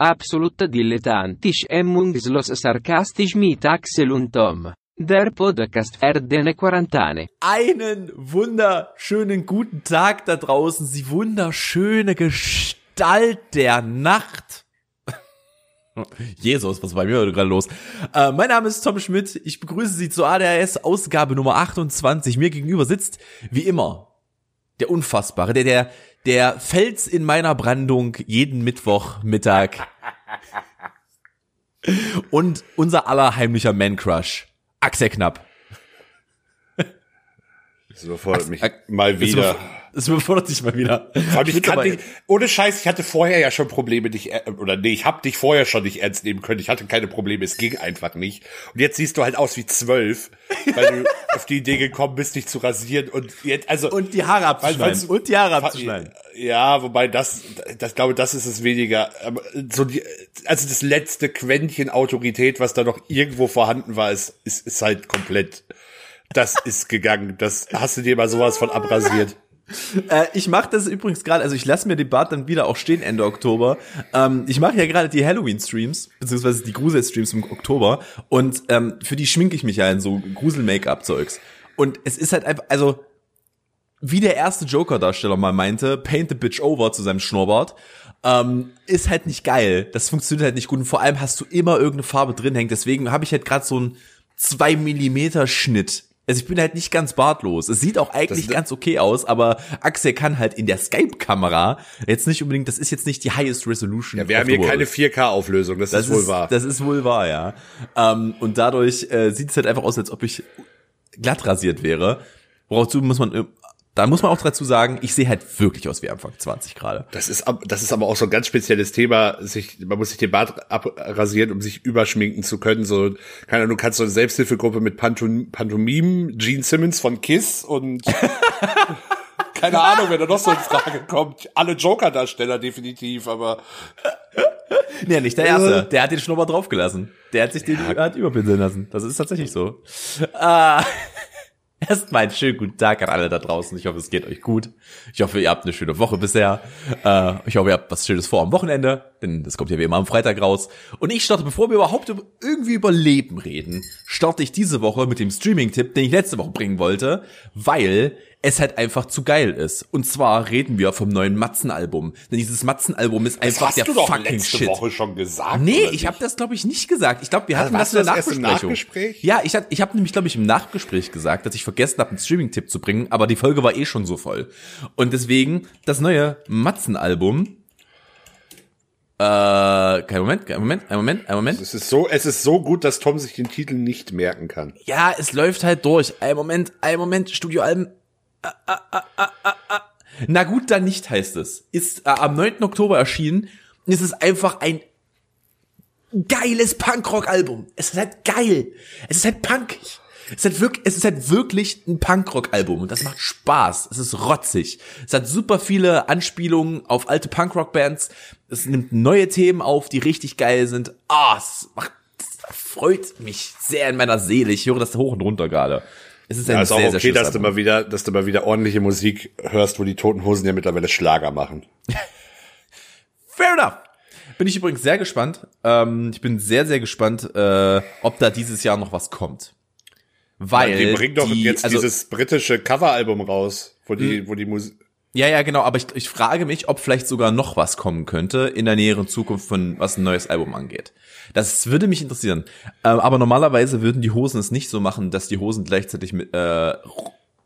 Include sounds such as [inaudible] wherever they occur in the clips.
Absolut dilettantisch emmungslos sarkastisch mit Axel und Tom. Der Podcast für deine Quarantäne. Einen wunderschönen guten Tag da draußen, Sie wunderschöne Gestalt der Nacht. [laughs] Jesus, was war bei mir gerade los? Äh, mein Name ist Tom Schmidt. Ich begrüße Sie zur ADHS Ausgabe Nummer 28. Mir gegenüber sitzt, wie immer, der Unfassbare, der, der, der Fels in meiner Brandung jeden Mittwochmittag. Und unser aller heimlicher Man-Crush, Axel Knapp. Das überfordert mich mal wieder. Das überfordert dich mal wieder. Ich kann dich, ohne Scheiß, ich hatte vorher ja schon Probleme, dich, äh, oder nee, ich hab dich vorher schon nicht ernst nehmen können. Ich hatte keine Probleme, es ging einfach nicht. Und jetzt siehst du halt aus wie zwölf, weil du [laughs] auf die Idee gekommen bist, dich zu rasieren und jetzt, also. Und die Haare abzuschneiden. und die Haare abzuschneiden. Ja, wobei das, das glaube, das ist es weniger. Aber so die, also das letzte Quäntchen Autorität, was da noch irgendwo vorhanden war, ist, ist, ist halt komplett, das ist gegangen. Das hast du dir mal sowas von abrasiert. [laughs] Äh, ich mache das übrigens gerade, also ich lasse mir den Bart dann wieder auch stehen Ende Oktober. Ähm, ich mache ja gerade die Halloween-Streams, beziehungsweise die Grusel-Streams im Oktober und ähm, für die schminke ich mich ja in so Grusel-Make-up-Zeugs. Und es ist halt einfach, also wie der erste Joker-Darsteller mal meinte, paint the bitch over zu seinem Schnurrbart, ähm, ist halt nicht geil. Das funktioniert halt nicht gut und vor allem hast du immer irgendeine Farbe drin hängt. Deswegen habe ich halt gerade so einen zwei Millimeter Schnitt also ich bin halt nicht ganz bartlos. Es sieht auch eigentlich ganz okay aus, aber Axel kann halt in der Skype-Kamera jetzt nicht unbedingt, das ist jetzt nicht die highest resolution. Ja, wir haben hier keine 4K-Auflösung, das, das, ist wohl wahr. Das ist wohl wahr, ja. Ähm, und dadurch äh, sieht es halt einfach aus, als ob ich glatt rasiert wäre. Worauf muss man da muss man auch dazu sagen, ich sehe halt wirklich aus wie Anfang 20 gerade. Das ist, das ist aber auch so ein ganz spezielles Thema. Sich, man muss sich den Bart abrasieren, um sich überschminken zu können. So, keine Ahnung, du kannst so eine Selbsthilfegruppe mit Pantom Pantomim, Gene Simmons von Kiss und [laughs] keine Ahnung, wenn da noch so in Frage kommt. Alle Joker-Darsteller definitiv, aber. Nee, nicht der erste. Der hat den Schnurrbart draufgelassen. Der hat sich den ja. hat überpinseln lassen. Das ist tatsächlich so. Ah. [laughs] Erstmal einen schönen guten Tag an alle da draußen. Ich hoffe, es geht euch gut. Ich hoffe, ihr habt eine schöne Woche bisher. Äh, ich hoffe, ihr habt was Schönes vor am Wochenende, denn das kommt ja wie immer am Freitag raus. Und ich starte, bevor wir überhaupt irgendwie über Leben reden, starte ich diese Woche mit dem Streaming-Tipp, den ich letzte Woche bringen wollte, weil es halt einfach zu geil ist. Und zwar reden wir vom neuen Matzen-Album. Denn dieses Matzen-Album ist einfach das hast der du doch fucking letzte Shit. Woche schon gesagt. Nee, ich habe das glaube ich nicht gesagt. Ich glaube, wir hatten also, das in der das Nachbesprechung. Nachgespräch? Ja, ich, ich habe nämlich glaube ich im Nachgespräch gesagt, dass ich vergessen habe, einen Streaming-Tipp zu bringen, aber die Folge war eh schon so voll. Und deswegen das neue Matzen-Album äh, kein Moment, kein Moment, ein Moment, ein Moment. Es ist so, es ist so gut, dass Tom sich den Titel nicht merken kann. Ja, es läuft halt durch. Ein Moment, ein Moment, Studioalben. Ah, ah, ah, ah, ah, ah. Na gut, dann nicht heißt es. Ist äh, am 9. Oktober erschienen. Es ist einfach ein geiles Punkrock-Album. Es ist halt geil. Es ist halt punkig. Es ist halt wirklich, es ist halt wirklich ein Punkrock-Album und das macht Spaß. Es ist rotzig. Es hat super viele Anspielungen auf alte Punkrock-Bands. Es nimmt neue Themen auf, die richtig geil sind. Ah, es macht, das freut mich sehr in meiner Seele. Ich höre das hoch und runter gerade. Es ist ein ja, ist sehr, auch sehr okay, schönes dass du mal wieder, dass du mal wieder ordentliche Musik hörst, wo die Toten Hosen ja mittlerweile Schlager machen. [laughs] Fair enough. Bin ich übrigens sehr gespannt. Ähm, ich bin sehr, sehr gespannt, äh, ob da dieses Jahr noch was kommt. Weil die bringen doch die, jetzt also, dieses britische Coveralbum raus, wo die, wo die Musik. Ja, ja, genau, aber ich, ich frage mich, ob vielleicht sogar noch was kommen könnte in der näheren Zukunft von was ein neues Album angeht. Das würde mich interessieren. Ähm, aber normalerweise würden die Hosen es nicht so machen, dass die Hosen gleichzeitig mit äh,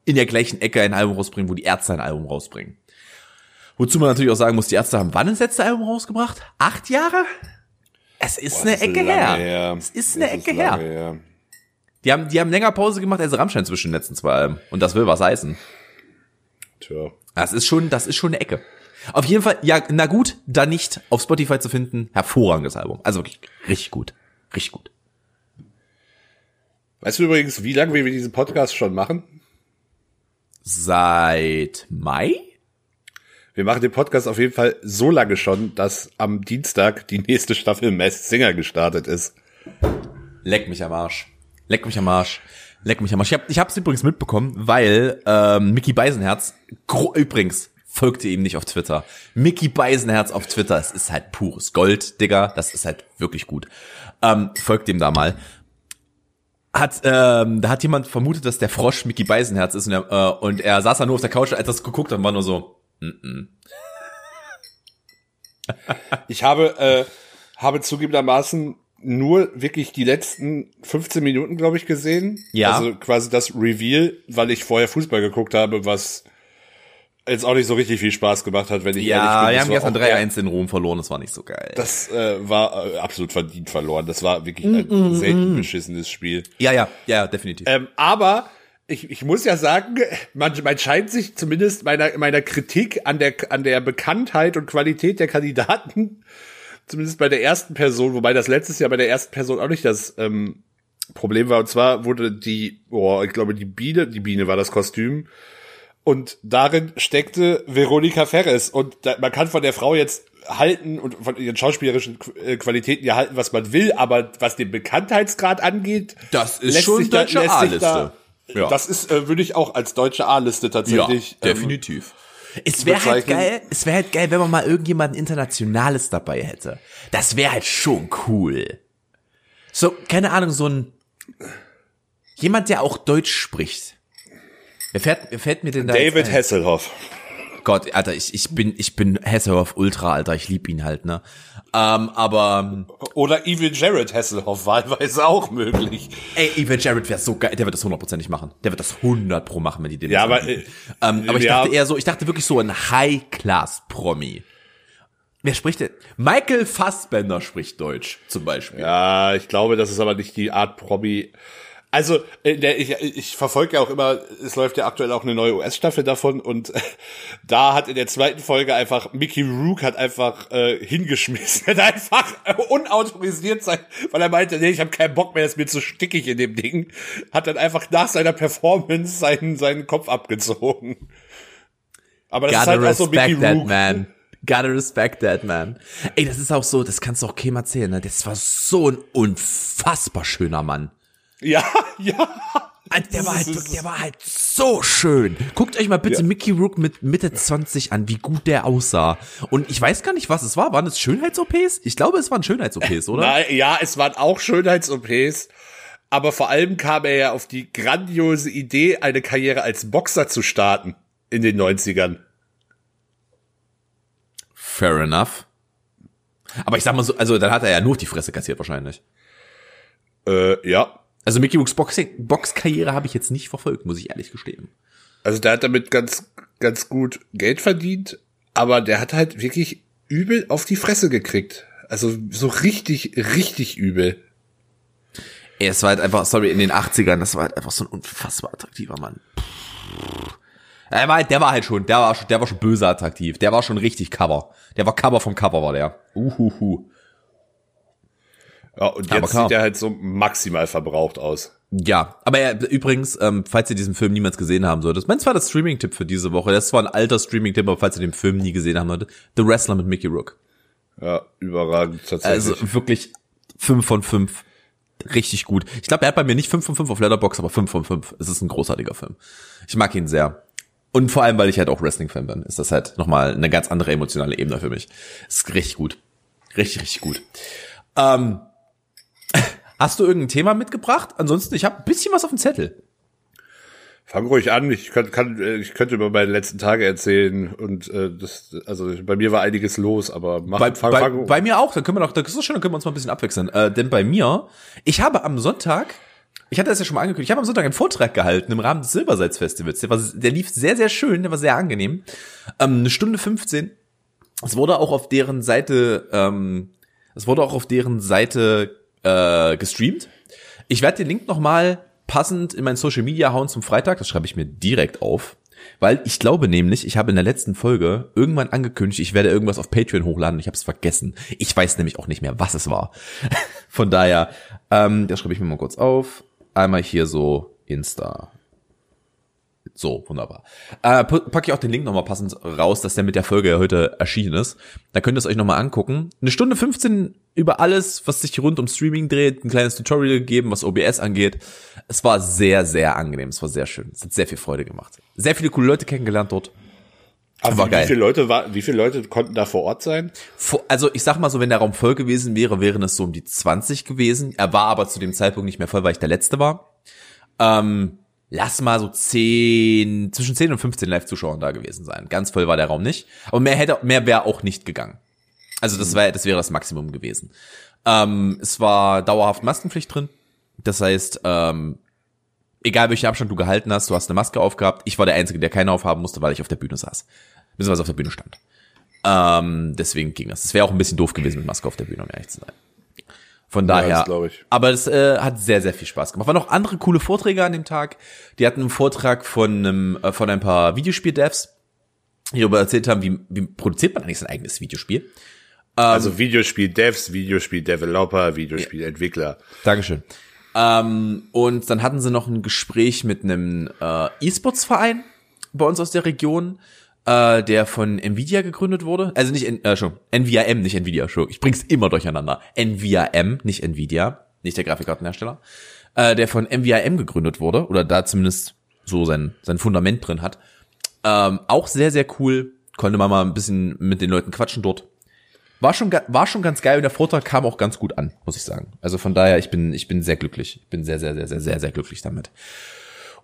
in der gleichen Ecke ein Album rausbringen, wo die Ärzte ein Album rausbringen. Wozu man natürlich auch sagen muss, die Ärzte haben wann das letzte Album rausgebracht? Acht Jahre? Es ist Boah, eine ist Ecke her. her. Es ist eine Das Ecke her. her. Die haben, die haben länger Pause gemacht als Rammstein zwischen den letzten zwei Alben. Und das will was heißen. Tja. Das ist schon, das ist schon eine Ecke. Auf jeden Fall, ja, na gut, da nicht auf Spotify zu finden. Hervorragendes Album. Also wirklich richtig gut. Richtig gut. Weißt du übrigens, wie lange wir diesen Podcast schon machen? Seit Mai? Wir machen den Podcast auf jeden Fall so lange schon, dass am Dienstag die nächste Staffel Masked Singer gestartet ist. Leck mich am Arsch. Leck mich am Arsch. Leck mich am Arsch. Ich, hab, ich hab's übrigens mitbekommen, weil ähm, Mickey Beisenherz, gro übrigens, folgt ihr ihm nicht auf Twitter. Mickey Beisenherz auf Twitter, es ist halt pures Gold, Digga. Das ist halt wirklich gut. Ähm, folgt ihm da mal. Hat, ähm, da hat jemand vermutet, dass der Frosch Mickey Beisenherz ist und er, äh, und er saß da nur auf der Couch, als das geguckt hat und war nur so, mm -mm. Ich habe, äh, habe zugegebenermaßen nur wirklich die letzten 15 Minuten, glaube ich, gesehen. Ja. Also quasi das Reveal, weil ich vorher Fußball geguckt habe, was jetzt auch nicht so richtig viel Spaß gemacht hat, wenn ich Ja, ehrlich wir bin. haben Das war gestern auch 3-1 in Rom verloren, das war nicht so geil. Das äh, war äh, absolut verdient verloren. Das war wirklich ein selten beschissenes Spiel. ja, ja, ja, definitiv. Ähm, aber ich, ich muss ja sagen, man, man scheint sich zumindest meiner, meiner Kritik an der, an der Bekanntheit und Qualität der Kandidaten, zumindest bei der ersten Person, wobei das letztes Jahr bei der ersten Person auch nicht das ähm, Problem war. Und zwar wurde die, oh, ich glaube, die Biene, die Biene war das Kostüm. Und darin steckte Veronika Ferres. Und da, man kann von der Frau jetzt halten und von ihren schauspielerischen äh, Qualitäten ja halten, was man will, aber was den Bekanntheitsgrad angeht, Das ist schon da- deutsche da- A-Liste. Ja. Das ist, äh, würde ich auch als deutsche A-Liste tatsächlich. ja, ähm, definitiv. Es wäre halt geil, es wäre halt geil, wenn man mal irgendjemanden Internationales dabei hätte. Das wäre halt schon cool. So, keine Ahnung, so ein, jemand, der auch Deutsch spricht. Wer fährt, wer fährt mir denn da David? Hasselhoff. Gott, Alter, ich, ich bin, ich bin Hasselhoff Ultra, Alter, ich lieb ihn halt, ne? Ähm, aber, Oder Evil Jared Hasselhoff, wahlweise auch möglich. ey, Evan Jarrett wäre so geil, der wird das hundertprozentig machen. Der wird das 100 pro machen, wenn die den Ja, aber, anbieten. ähm, aber ich ja. dachte eher so, ich dachte wirklich so ein High-Class-Promi. Wer spricht denn? Michael Fassbender spricht Deutsch, zum Beispiel. Ja, ich glaube, das ist aber nicht die Art Promi. Also, äh, der, ich, ich verfolge ja auch immer, es läuft ja aktuell auch eine neue US-Staffel davon und da hat in der zweiten Folge einfach Mickey Rook hat einfach äh, hingeschmissen, [laughs] hat einfach äh, unautorisiert sein, weil er meinte, nee, ich habe keinen Bock mehr, das ist mir zu stickig in dem Ding, hat dann einfach nach seiner Performance seinen seinen Kopf abgezogen. Aber das Gotta ist halt auch so Mickey respect that, Rook. man. Gotta respect that, man. Ey, das ist auch so, das kannst du auch keinem erzählen, ne? Das war so ein unfassbar schöner Mann. Ja, [laughs] ja. Der war, halt, der war halt so schön. Guckt euch mal bitte Ja. Mickey Rook mit Mitte 20 an, wie gut der aussah. Und ich weiß gar nicht, was es war. Waren es Schönheits-OPs? Ich glaube, es waren Schönheits-OPs, oder? Nein, ja, es waren auch Schönheits-OPs, aber vor allem kam er ja auf die grandiose Idee, eine Karriere als Boxer zu starten in den 90ern. Fair enough. Aber ich sag mal so, also dann hat er ja nur die Fresse kassiert wahrscheinlich. Äh, ja. Also Mickey Rooks Boxkarriere habe ich jetzt nicht verfolgt, muss ich ehrlich gestehen. Also der hat damit ganz, ganz gut Geld verdient, aber der hat halt wirklich übel auf die Fresse gekriegt. Also so richtig, richtig übel. Ey, es war halt einfach, sorry, in den 80ern, das war halt einfach so ein unfassbar attraktiver Mann. Er war halt, der war halt schon, der war schon, der war schon böse attraktiv. Der war schon richtig Cover. Der war Cover vom Cover, war der. Uhuhu. Ja, und Aber jetzt klar. sieht er halt so maximal verbraucht aus. Ja, aber er, übrigens, ähm, falls ihr diesen Film niemals gesehen haben solltet, mein zwar das Streaming-Tipp für diese Woche, das ist zwar ein alter Streaming-Tipp, aber falls ihr den Film nie gesehen haben solltet, The Wrestler mit Mickey Rook. Ja, überragend tatsächlich. Also wirklich fünf von fünf. Richtig gut. Ich glaube, er hat bei mir nicht fünf von fünf auf Letterbox, aber fünf von fünf. Es ist ein großartiger Film. Ich mag ihn sehr. Und vor allem, weil ich halt auch Wrestling-Fan bin, ist das halt nochmal eine ganz andere emotionale Ebene für mich. Ist richtig gut. Richtig, richtig gut. Ähm, hast du irgendein Thema mitgebracht? Ansonsten, ich habe ein bisschen was auf dem Zettel. Fang ruhig an, ich kann, kann ich könnte über meine letzten Tage erzählen und äh, das also bei mir war einiges los, aber mach Bei, fang, bei, fang, bei mir auch, dann können wir doch, das ist schön, dann können wir uns mal ein bisschen abwechseln. Äh, denn bei mir, ich habe am Sonntag, ich hatte das ja schon mal angekündigt, ich habe am Sonntag einen Vortrag gehalten im Rahmen des Silbersalz-Festivals. Der, war, der lief sehr, sehr schön, der war sehr angenehm. Ähm, eine Stunde 15. Es wurde auch auf deren Seite, ähm, es wurde auch auf deren Seite äh, gestreamt. Ich werde den Link nochmal passend in mein Social Media hauen zum Freitag. Das schreibe ich mir direkt auf. Weil ich glaube nämlich, ich habe in der letzten Folge irgendwann angekündigt, ich werde irgendwas auf Patreon hochladen. Ich habe es vergessen. Ich weiß nämlich auch nicht mehr, was es war. [laughs] Von daher, ähm, das schreibe ich mir mal kurz auf. Einmal hier so Insta. So, wunderbar. Äh, packe ich auch den Link nochmal passend raus, dass der mit der Folge ja heute erschienen ist. Da könnt ihr es euch nochmal angucken. Eine Stunde 15 über alles, was sich rund um Streaming dreht, ein kleines Tutorial gegeben, was OBS angeht. Es war sehr, sehr angenehm. Es war sehr schön. Es hat sehr viel Freude gemacht. Sehr viele coole Leute kennengelernt dort. Aber War wie, geil. viele Leute war, wie viele Leute konnten da vor Ort sein? Also ich sag mal so, wenn der Raum voll gewesen wäre, wären es so um die 20 gewesen. Er war aber zu dem Zeitpunkt nicht mehr voll, weil ich der Letzte war. Ähm, lass mal so 10, zwischen 10 und 15 Live-Zuschauern da gewesen sein. Ganz voll war der Raum nicht. Aber mehr hätte, mehr wäre auch nicht gegangen. Also das wäre, das wäre das Maximum gewesen. Ähm, es war dauerhaft Maskenpflicht drin. Das heißt, ähm, egal welchen Abstand du gehalten hast, du hast eine Maske aufgehabt. Ich war der Einzige, der keine aufhaben musste, weil ich auf der Bühne saß. Beziehungsweise auf der Bühne stand. Ähm, deswegen ging das. Es wäre auch ein bisschen doof gewesen mit Maske auf der Bühne, um ehrlich zu sein. Von Ja, daher. das glaub ich. Aber es äh, hat sehr, sehr viel Spaß gemacht. Waren noch andere coole Vorträge an dem Tag. Die hatten einen Vortrag von einem, äh, von ein paar Videospiel-Devs, die darüber erzählt haben, wie, wie produziert man eigentlich sein eigenes Videospiel. Also Videospiel-Devs, Videospiel-Developer, Videospiel-Entwickler. Dankeschön. Ähm, und dann hatten sie noch ein Gespräch mit einem äh, E-Sports-Verein bei uns aus der Region, äh, der von Nvidia gegründet wurde. Also nicht, äh, schon, NVIM, nicht Nvidia, schon. Ich bring's immer durcheinander. NVIM, nicht Nvidia, nicht der Grafikkartenhersteller. Äh, der von NVIM gegründet wurde, oder da zumindest so sein, sein Fundament drin hat. Ähm, auch sehr, sehr cool. Konnte man mal ein bisschen mit den Leuten quatschen dort. War schon, war schon ganz geil und der Vortrag kam auch ganz gut an, muss ich sagen. Also von daher, ich bin, ich bin sehr glücklich. Ich bin sehr, sehr, sehr, sehr, sehr, sehr glücklich damit.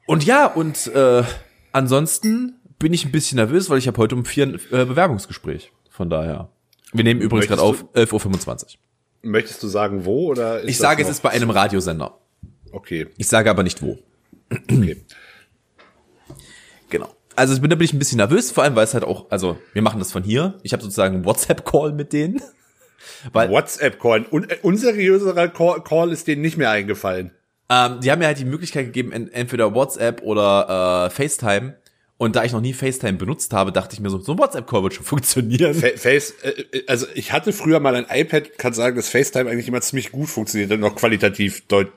Und ja, und äh, ansonsten bin ich ein bisschen nervös, weil ich habe heute um vier ein äh, Bewerbungsgespräch. Von daher. Wir nehmen übrigens gerade auf Möchtest 11.25 Uhr. Möchtest du sagen, wo oder? Ist Ich sage, es ist bei einem Radiosender. Okay, Ich sage aber nicht wo. okay. Genau. Also ich bin, da bin ich ein bisschen nervös, vor allem, weil es halt auch, also wir machen das von hier. Ich habe sozusagen einen WhatsApp-Call mit denen. [laughs] Weil WhatsApp-Call. Un äh, unseriöserer Call, Call ist denen nicht mehr eingefallen. Ähm, die haben mir halt die Möglichkeit gegeben, en entweder WhatsApp oder äh, FaceTime. Und da ich noch nie FaceTime benutzt habe, dachte ich mir so, so ein WhatsApp-Call wird schon funktionieren. Fa Face, äh, äh, also ich hatte früher mal ein iPad, kann sagen, dass FaceTime eigentlich immer ziemlich gut funktioniert und noch qualitativ deut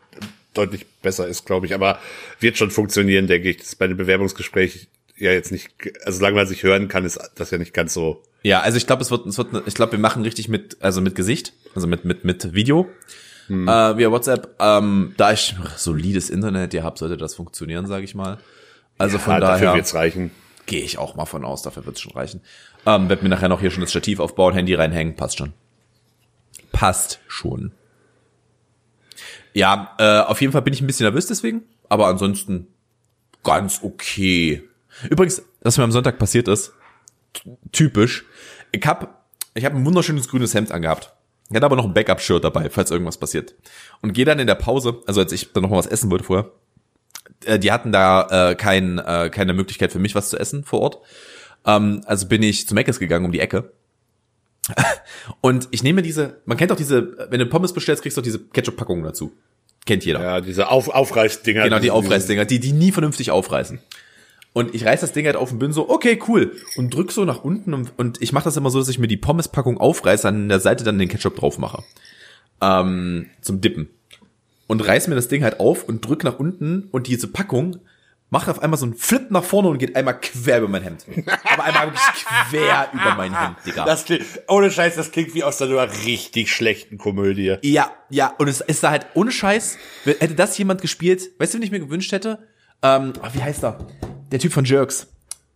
deutlich besser ist, glaube ich. Aber wird schon funktionieren, denke ich. Das ist bei einem Bewerbungsgespräch ja jetzt nicht, also solange man sich hören kann, ist das ja nicht ganz so. ja, also ich glaube, es wird, es wird, ich glaube, wir machen richtig mit, also mit Gesicht, also mit mit mit Video äh, via WhatsApp. Ähm, da ich [laughs] solides Internet hier habe, sollte das funktionieren, sage ich mal. Also von Ja, dafür daher wird's reichen. gehe ich auch mal von aus, dafür wird's schon reichen. Ähm, werd mir nachher noch hier schon das Stativ aufbauen, Handy reinhängen, passt schon. Passt schon. Ja, äh, auf jeden Fall bin ich ein bisschen nervös deswegen, aber ansonsten ganz okay. Übrigens, was mir am Sonntag passiert ist, typisch, ich hab, ich hab ein wunderschönes grünes Hemd angehabt. Ich hatte aber noch ein Backup-Shirt dabei, falls irgendwas passiert. Und gehe dann in der Pause, also als ich dann noch mal was essen wollte vorher, die hatten da äh, kein, äh, keine Möglichkeit für mich was zu essen vor Ort. Ähm, also bin ich zu Meckes gegangen um die Ecke. [laughs] Und ich nehme diese, man kennt doch diese, wenn du Pommes bestellst, kriegst du doch diese Ketchup-Packungen dazu. Kennt jeder. Ja, diese Auf Aufreißdinger. Genau, die Aufreißdinger, die, die nie vernünftig aufreißen. Und ich reiß das Ding halt auf und bin so, okay, cool. Und drück so nach unten und, und ich mache das immer so, dass ich mir die Pommespackung aufreiße, an der Seite dann den Ketchup drauf mache. Ähm, zum Dippen. Und reiß mir das Ding halt auf und drück nach unten und diese Packung macht auf einmal so einen Flip nach vorne und geht einmal quer über mein Hemd. Aber einmal wirklich quer über mein Hemd, Digga. Das klingt, ohne Scheiß, das klingt wie aus einer richtig schlechten Komödie. Ja, ja, und es ist da halt ohne Scheiß, hätte das jemand gespielt, weißt du, wen ich mir gewünscht hätte? Ähm, ach, wie heißt er? Der Typ von Jerks.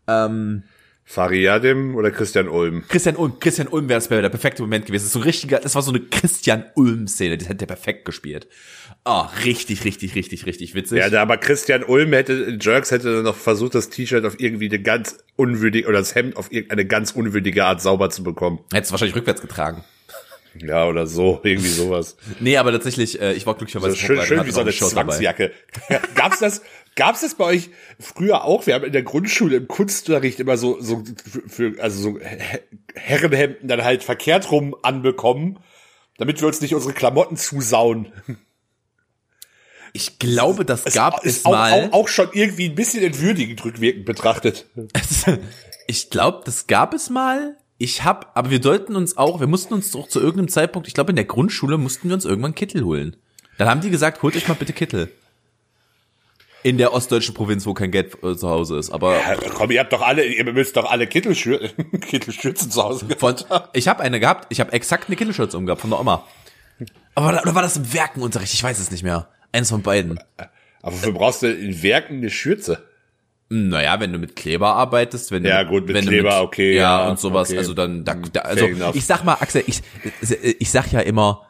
Ähm, Fariadim oder Christian Ulm? Christian Ulm, Christian Ulm wäre das wäre der perfekte Moment gewesen. Das ist so ein richtiger, das war so eine Christian Ulm-Szene, das hätte der perfekt gespielt. Ah, richtig, richtig, richtig, richtig witzig. Ja, aber Christian Ulm hätte, Jerks hätte dann noch versucht, das T-Shirt auf irgendwie eine ganz unwürdige, oder das Hemd auf irgendeine ganz unwürdige Art sauber zu bekommen. Hätte es wahrscheinlich rückwärts getragen. Ja, oder so, irgendwie sowas. Nee, aber tatsächlich, äh, ich war glücklicherweise ist schön, schön wie so eine dabei. Zwangsjacke. [laughs] Gab's das, gab's das bei euch früher auch? Wir haben in der Grundschule im Kunstunterricht immer so, so, für, also so He- Herrenhemden dann halt verkehrt rum anbekommen, damit wir uns nicht unsere Klamotten zusauen. Ich glaube, das gab es ist auch, mal. auch, auch schon irgendwie ein bisschen entwürdigend rückwirkend betrachtet. [laughs] ich glaube, das gab es mal. Ich hab, aber wir sollten uns auch, wir mussten uns doch zu irgendeinem Zeitpunkt, ich glaube in der Grundschule mussten wir uns irgendwann Kittel holen. Dann haben die gesagt, holt euch mal bitte Kittel. In der ostdeutschen Provinz, wo kein Geld äh, zu Hause ist. Aber Ja, komm, ihr habt doch alle, ihr müsst doch alle Kittelschür [laughs] Kittelschürzen zu Hause von, ich habe eine gehabt, ich habe exakt eine Kittelschürze umgehabt von der Oma. Aber oder war das im Werkenunterricht? Ich weiß es nicht mehr. Eines von beiden. Aber wofür brauchst du in Werken eine Schürze? Naja, wenn du mit Kleber arbeitest, wenn Ja, du, gut, mit wenn Kleber, du mit, okay, ja, ja, und sowas, okay. also dann, da, da, Fair also ich sag mal, Axel, ich, ich sag ja immer,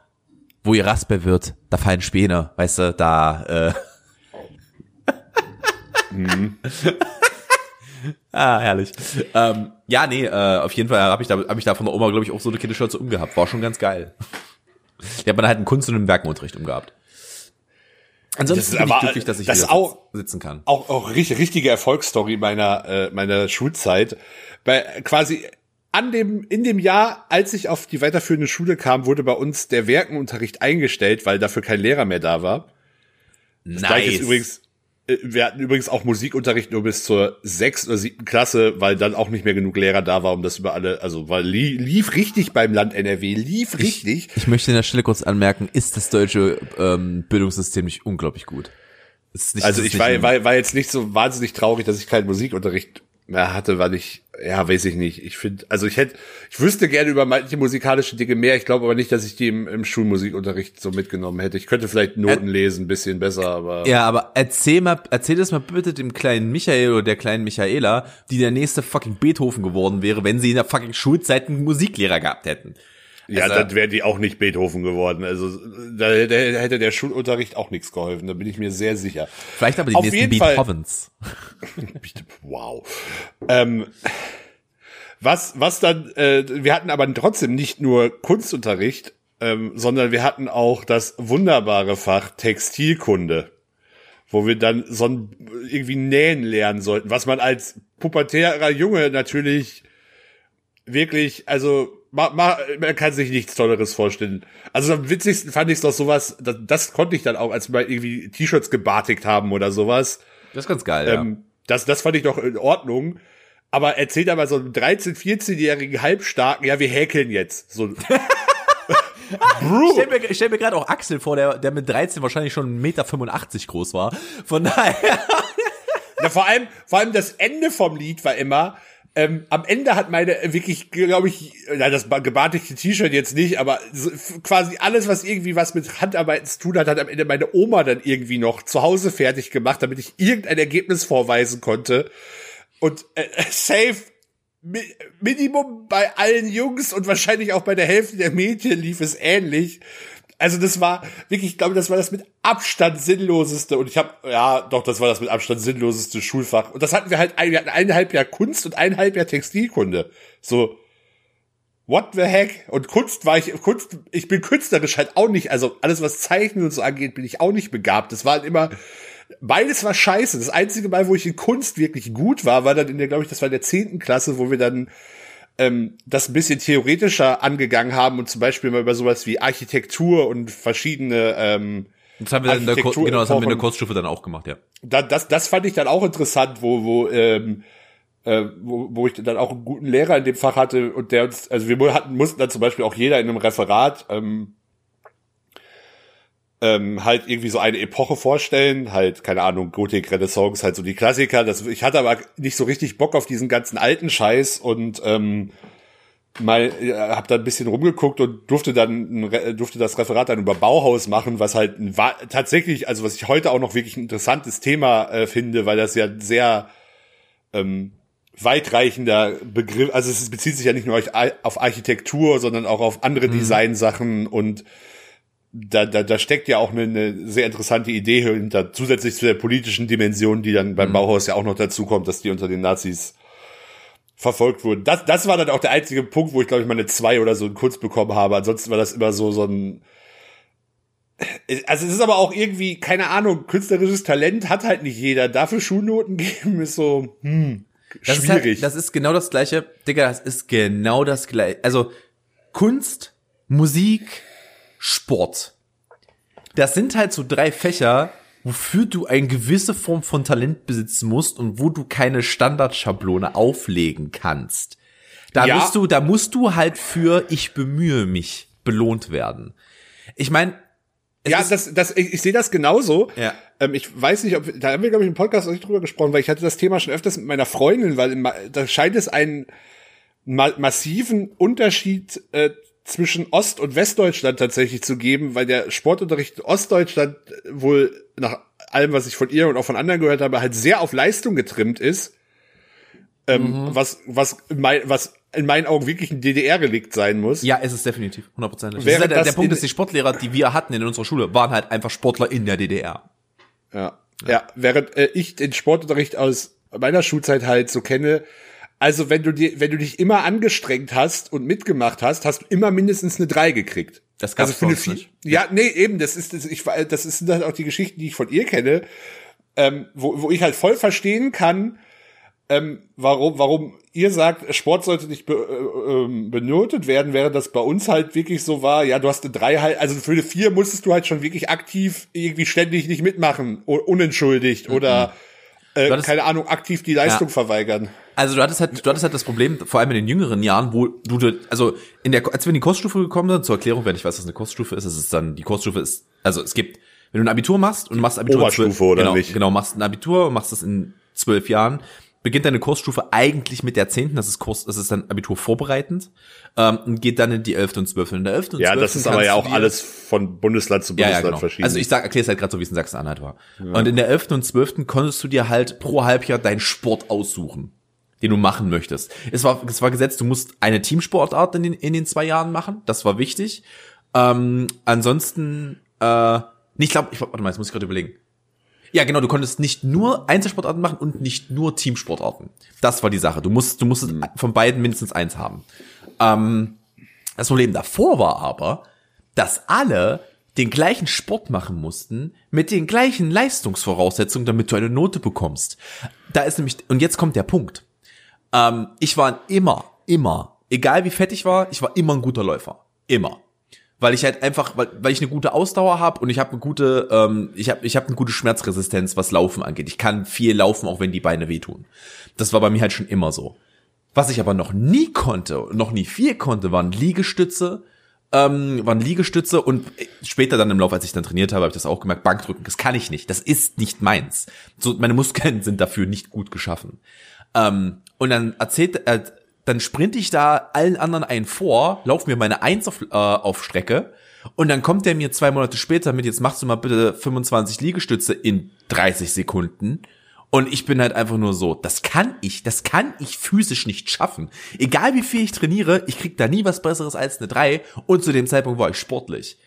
wo ihr Raspe wird, da fallen Späne, weißt du, da, äh. Mhm. [laughs] ah, herrlich. Ähm, ja, nee, äh, auf jeden Fall habe ich da, hab ich da von der Oma, glaube ich, auch so eine Kinderschürze umgehabt. War schon ganz geil. Die hat man halt einen Kunst- und einen Werkenunterricht umgehabt. Ansonsten Das bin ich aber- glücklich, dass ich das auch- sitzen kann. auch, auch richtig, richtige Erfolgsstory meiner, äh, meiner Schulzeit. Bei quasi an dem, in dem Jahr, als ich auf die weiterführende Schule kam, wurde bei uns der Werkenunterricht eingestellt, weil dafür kein Lehrer mehr da war. Das gleiche ist übrigens, wir hatten übrigens auch Musikunterricht nur bis zur sechsten oder siebten Klasse, weil dann auch nicht mehr genug Lehrer da war, um das über alle, also weil li lief richtig beim Land NRW, lief richtig. Ich möchte an der Stelle kurz anmerken, ist das deutsche ähm, Bildungssystem nicht unglaublich gut? Nicht, Also ich war, war, war jetzt nicht so wahnsinnig traurig, dass ich keinen Musikunterricht mehr hatte, weil ich, ja, weiß ich nicht. Ich finde, also ich hätte, ich wüsste gerne über manche musikalische Dinge mehr. Ich glaube aber nicht, dass ich die im, im Schulmusikunterricht so mitgenommen hätte. Ich könnte vielleicht Noten lesen, ein bisschen besser, aber. Ja, aber erzähl mal, erzähl das mal bitte dem kleinen Michael oder der kleinen Michaela, die der nächste fucking Beethoven geworden wäre, wenn sie in der fucking Schulzeit einen Musiklehrer gehabt hätten. Ja, Also- dann wären die auch nicht Beethoven geworden. Also da, da hätte der Schulunterricht auch nichts geholfen, da bin ich mir sehr sicher. Vielleicht aber die Auf nächsten Beethovens. [laughs] Wow. Ähm, was, was dann, äh, wir hatten aber trotzdem nicht nur Kunstunterricht, ähm, sondern wir hatten auch das wunderbare Fach Textilkunde, wo wir dann so ein, irgendwie nähen lernen sollten, was man als pubertärer Junge natürlich wirklich, also ma, ma, man kann sich nichts Tolleres vorstellen. Also am witzigsten fand ich es doch sowas, das, das konnte ich dann auch, als wir irgendwie T-Shirts gebartigt haben oder sowas. Das ist ganz geil, ja. Ähm, das, das fand ich doch in Ordnung. Aber erzählt aber so einem 13-, 14-jährigen Halbstarken, ja, wir häkeln jetzt. So. [laughs] Ich Bro, stell mir, ich stell mir gerade auch Axel vor, der, der mit 13 wahrscheinlich schon 1,85 Meter groß war. Von daher. Na, vor allem, vor allem das Ende vom Lied war immer, ähm, am Ende hat meine wirklich, glaube ich, na, das ba- gebartigte T-Shirt jetzt nicht, aber so, quasi alles, was irgendwie was mit Handarbeiten zu tun hat, hat am Ende meine Oma dann irgendwie noch zu Hause fertig gemacht, damit ich irgendein Ergebnis vorweisen konnte. Und äh, [laughs] safe Mi Minimum bei allen Jungs und wahrscheinlich auch bei der Hälfte der Mädchen lief es ähnlich. Also das war wirklich, ich glaube, das war das mit Abstand sinnloseste und ich habe, ja, doch, das war das mit Abstand sinnloseste Schulfach. Und das hatten wir halt, ein, wir hatten eineinhalb Jahr Kunst und eineinhalb Jahr Textilkunde. So, what the heck? Und Kunst war ich, Kunst, ich bin künstlerisch halt auch nicht, also alles was Zeichnen und so angeht, bin ich auch nicht begabt. Das war immer, beides war scheiße. Das einzige Mal, wo ich in Kunst wirklich gut war, war dann in der, glaube ich, das war in der zehnten Klasse, wo wir dann ähm, das ein bisschen theoretischer angegangen haben und zum Beispiel mal über sowas wie Architektur und verschiedene ähm, Das haben wir dann in der, Architektur- genau, das haben wir in der Kurzstufe dann auch gemacht, ja. da, das, das fand ich dann auch interessant, wo, wo, ähm, äh, wo, wo ich dann auch einen guten Lehrer in dem Fach hatte und der uns, also wir hatten, mussten dann zum Beispiel auch jeder in einem Referat ähm, ähm, halt irgendwie so eine Epoche vorstellen, halt, keine Ahnung, Gotik, Renaissance, halt so die Klassiker. Das, ich hatte aber nicht so richtig Bock auf diesen ganzen alten Scheiß und ähm, mal äh, hab da ein bisschen rumgeguckt und durfte dann ein durfte das Referat dann über Bauhaus machen, was halt ein, war tatsächlich, also was ich heute auch noch wirklich ein interessantes Thema äh, finde, weil das ja sehr ähm, weitreichender Begriff, also es bezieht sich ja nicht nur auf Ar- auf Architektur, sondern auch auf andere Designsachen und da, da, da steckt ja auch eine, eine sehr interessante Idee hinter, zusätzlich zu der politischen Dimension, die dann beim Bauhaus ja auch noch dazu kommt, dass die unter den Nazis verfolgt wurden. Das, das war dann auch der einzige Punkt, wo ich glaube ich mal eine zwei oder so in Kunst bekommen habe. Ansonsten war das immer so so ein also es ist aber auch irgendwie keine Ahnung künstlerisches Talent hat halt nicht jeder. Dafür Schulnoten [laughs] geben ist so hm, Das ist, schwierig. halt, das ist genau das gleiche, Digga, das ist genau das gleiche. Also Kunst, Musik, Sport. Das sind halt so drei Fächer, wofür du eine gewisse Form von Talent besitzen musst und wo du keine Standardschablone auflegen kannst. Da Ja. musst du, da musst du halt für ich bemühe mich belohnt werden. Ich meine, ja, das, das, ich, ich sehe das genauso. Ja. Ähm, ich weiß nicht, ob da haben wir glaube ich im Podcast auch nicht drüber gesprochen, weil ich hatte das Thema schon öfters mit meiner Freundin, weil im, da scheint es einen ma massiven Unterschied äh, zwischen Ost- und Westdeutschland tatsächlich zu geben, weil der Sportunterricht in Ostdeutschland wohl nach allem, was ich von ihr und auch von anderen gehört habe, halt sehr auf Leistung getrimmt ist. Ähm, was, was, mein, was in meinen Augen wirklich ein DDR-Relikt sein muss. Ja, es ist definitiv, hundertprozentig. Während Der, der, Punkt ist, die Sportlehrer, die wir hatten in unserer Schule, waren halt einfach Sportler in der DDR. Ja. Ja, während äh, ich den Sportunterricht aus meiner Schulzeit halt so kenne, also wenn du dir, wenn du dich immer angestrengt hast und mitgemacht hast, hast du immer mindestens eine 3 gekriegt. Das gab's also für eine vier, nicht. Ja, nee, eben, das ist, das, ich, das sind halt auch die Geschichten, die ich von ihr kenne, ähm, wo, wo ich halt voll verstehen kann, ähm, warum, warum ihr sagt, Sport sollte nicht be, äh, ähm, benotet werden, während das bei uns halt wirklich so war, ja, du hast eine drei halt, also für eine vier musstest du halt schon wirklich aktiv irgendwie ständig nicht mitmachen, unentschuldigt oder äh, hattest- keine Ahnung, aktiv die Leistung Ja. verweigern. Also du hattest halt, du hattest halt das Problem, vor allem in den jüngeren Jahren, wo du, also in der, als wir in die Kursstufe gekommen sind, zur Erklärung, wer nicht weiß, was eine Kursstufe ist, es ist dann, die Kursstufe ist, also es gibt, wenn du ein Abitur machst und machst Abitur Oberstufe, zwölf, oder genau, nicht? Genau, machst ein Abitur und machst das in zwölf Jahren, beginnt deine Kursstufe eigentlich mit der zehnten, das ist Kurs, das ist dann Abitur vorbereitend, ähm, und geht dann in die elfte und zwölfte. In der elften und Ja, 12. das ist aber ja auch alles von Bundesland zu ja, Bundesland ja, genau. verschieden. Also ich sag, erklär's es halt gerade so, wie es in Sachsen-Anhalt war. Und in der 11. und 12. konntest du dir halt pro Halbjahr deinen Sport aussuchen, den du machen möchtest. Es war, es war gesetzt, du musst eine Teamsportart in den, in den zwei Jahren machen. Das war wichtig. Ähm, ansonsten, äh, nee, ich glaube, ich, warte mal, jetzt muss ich gerade überlegen. Ja, genau, du konntest nicht nur Einzelsportarten machen und nicht nur Teamsportarten. Das war die Sache. Du musst, du musstest von beiden mindestens eins haben. Ähm, das Problem davor war aber, dass alle den gleichen Sport machen mussten, mit den gleichen Leistungsvoraussetzungen, damit du eine Note bekommst. Da ist nämlich, und jetzt kommt der Punkt. Ähm, ich war immer, immer, egal wie fett ich war, ich war immer ein guter Läufer. Immer. Weil ich halt einfach, weil, weil ich eine gute Ausdauer habe und ich habe eine gute, ähm, ich habe ich hab eine gute Schmerzresistenz, was Laufen angeht. Ich kann viel laufen, auch wenn die Beine wehtun. Das war bei mir halt schon immer so. Was ich aber noch nie konnte, noch nie viel konnte, waren Liegestütze, ähm, waren Liegestütze und später dann im Lauf, als ich dann trainiert habe, habe ich das auch gemerkt, Bankdrücken, das kann ich nicht, das ist nicht meins. So, meine Muskeln [laughs] sind dafür nicht gut geschaffen. Ähm, und dann erzählt, äh, dann sprinte ich da allen anderen einen vor, lauf mir meine Eins auf, äh, auf Strecke und dann kommt der mir zwei Monate später mit, jetzt machst du mal bitte 25 Liegestütze in 30 Sekunden. Und ich bin halt einfach nur so, das kann ich, das kann ich physisch nicht schaffen. Egal wie viel ich trainiere, ich krieg da nie was Besseres als eine 3 und zu dem Zeitpunkt war ich sportlich.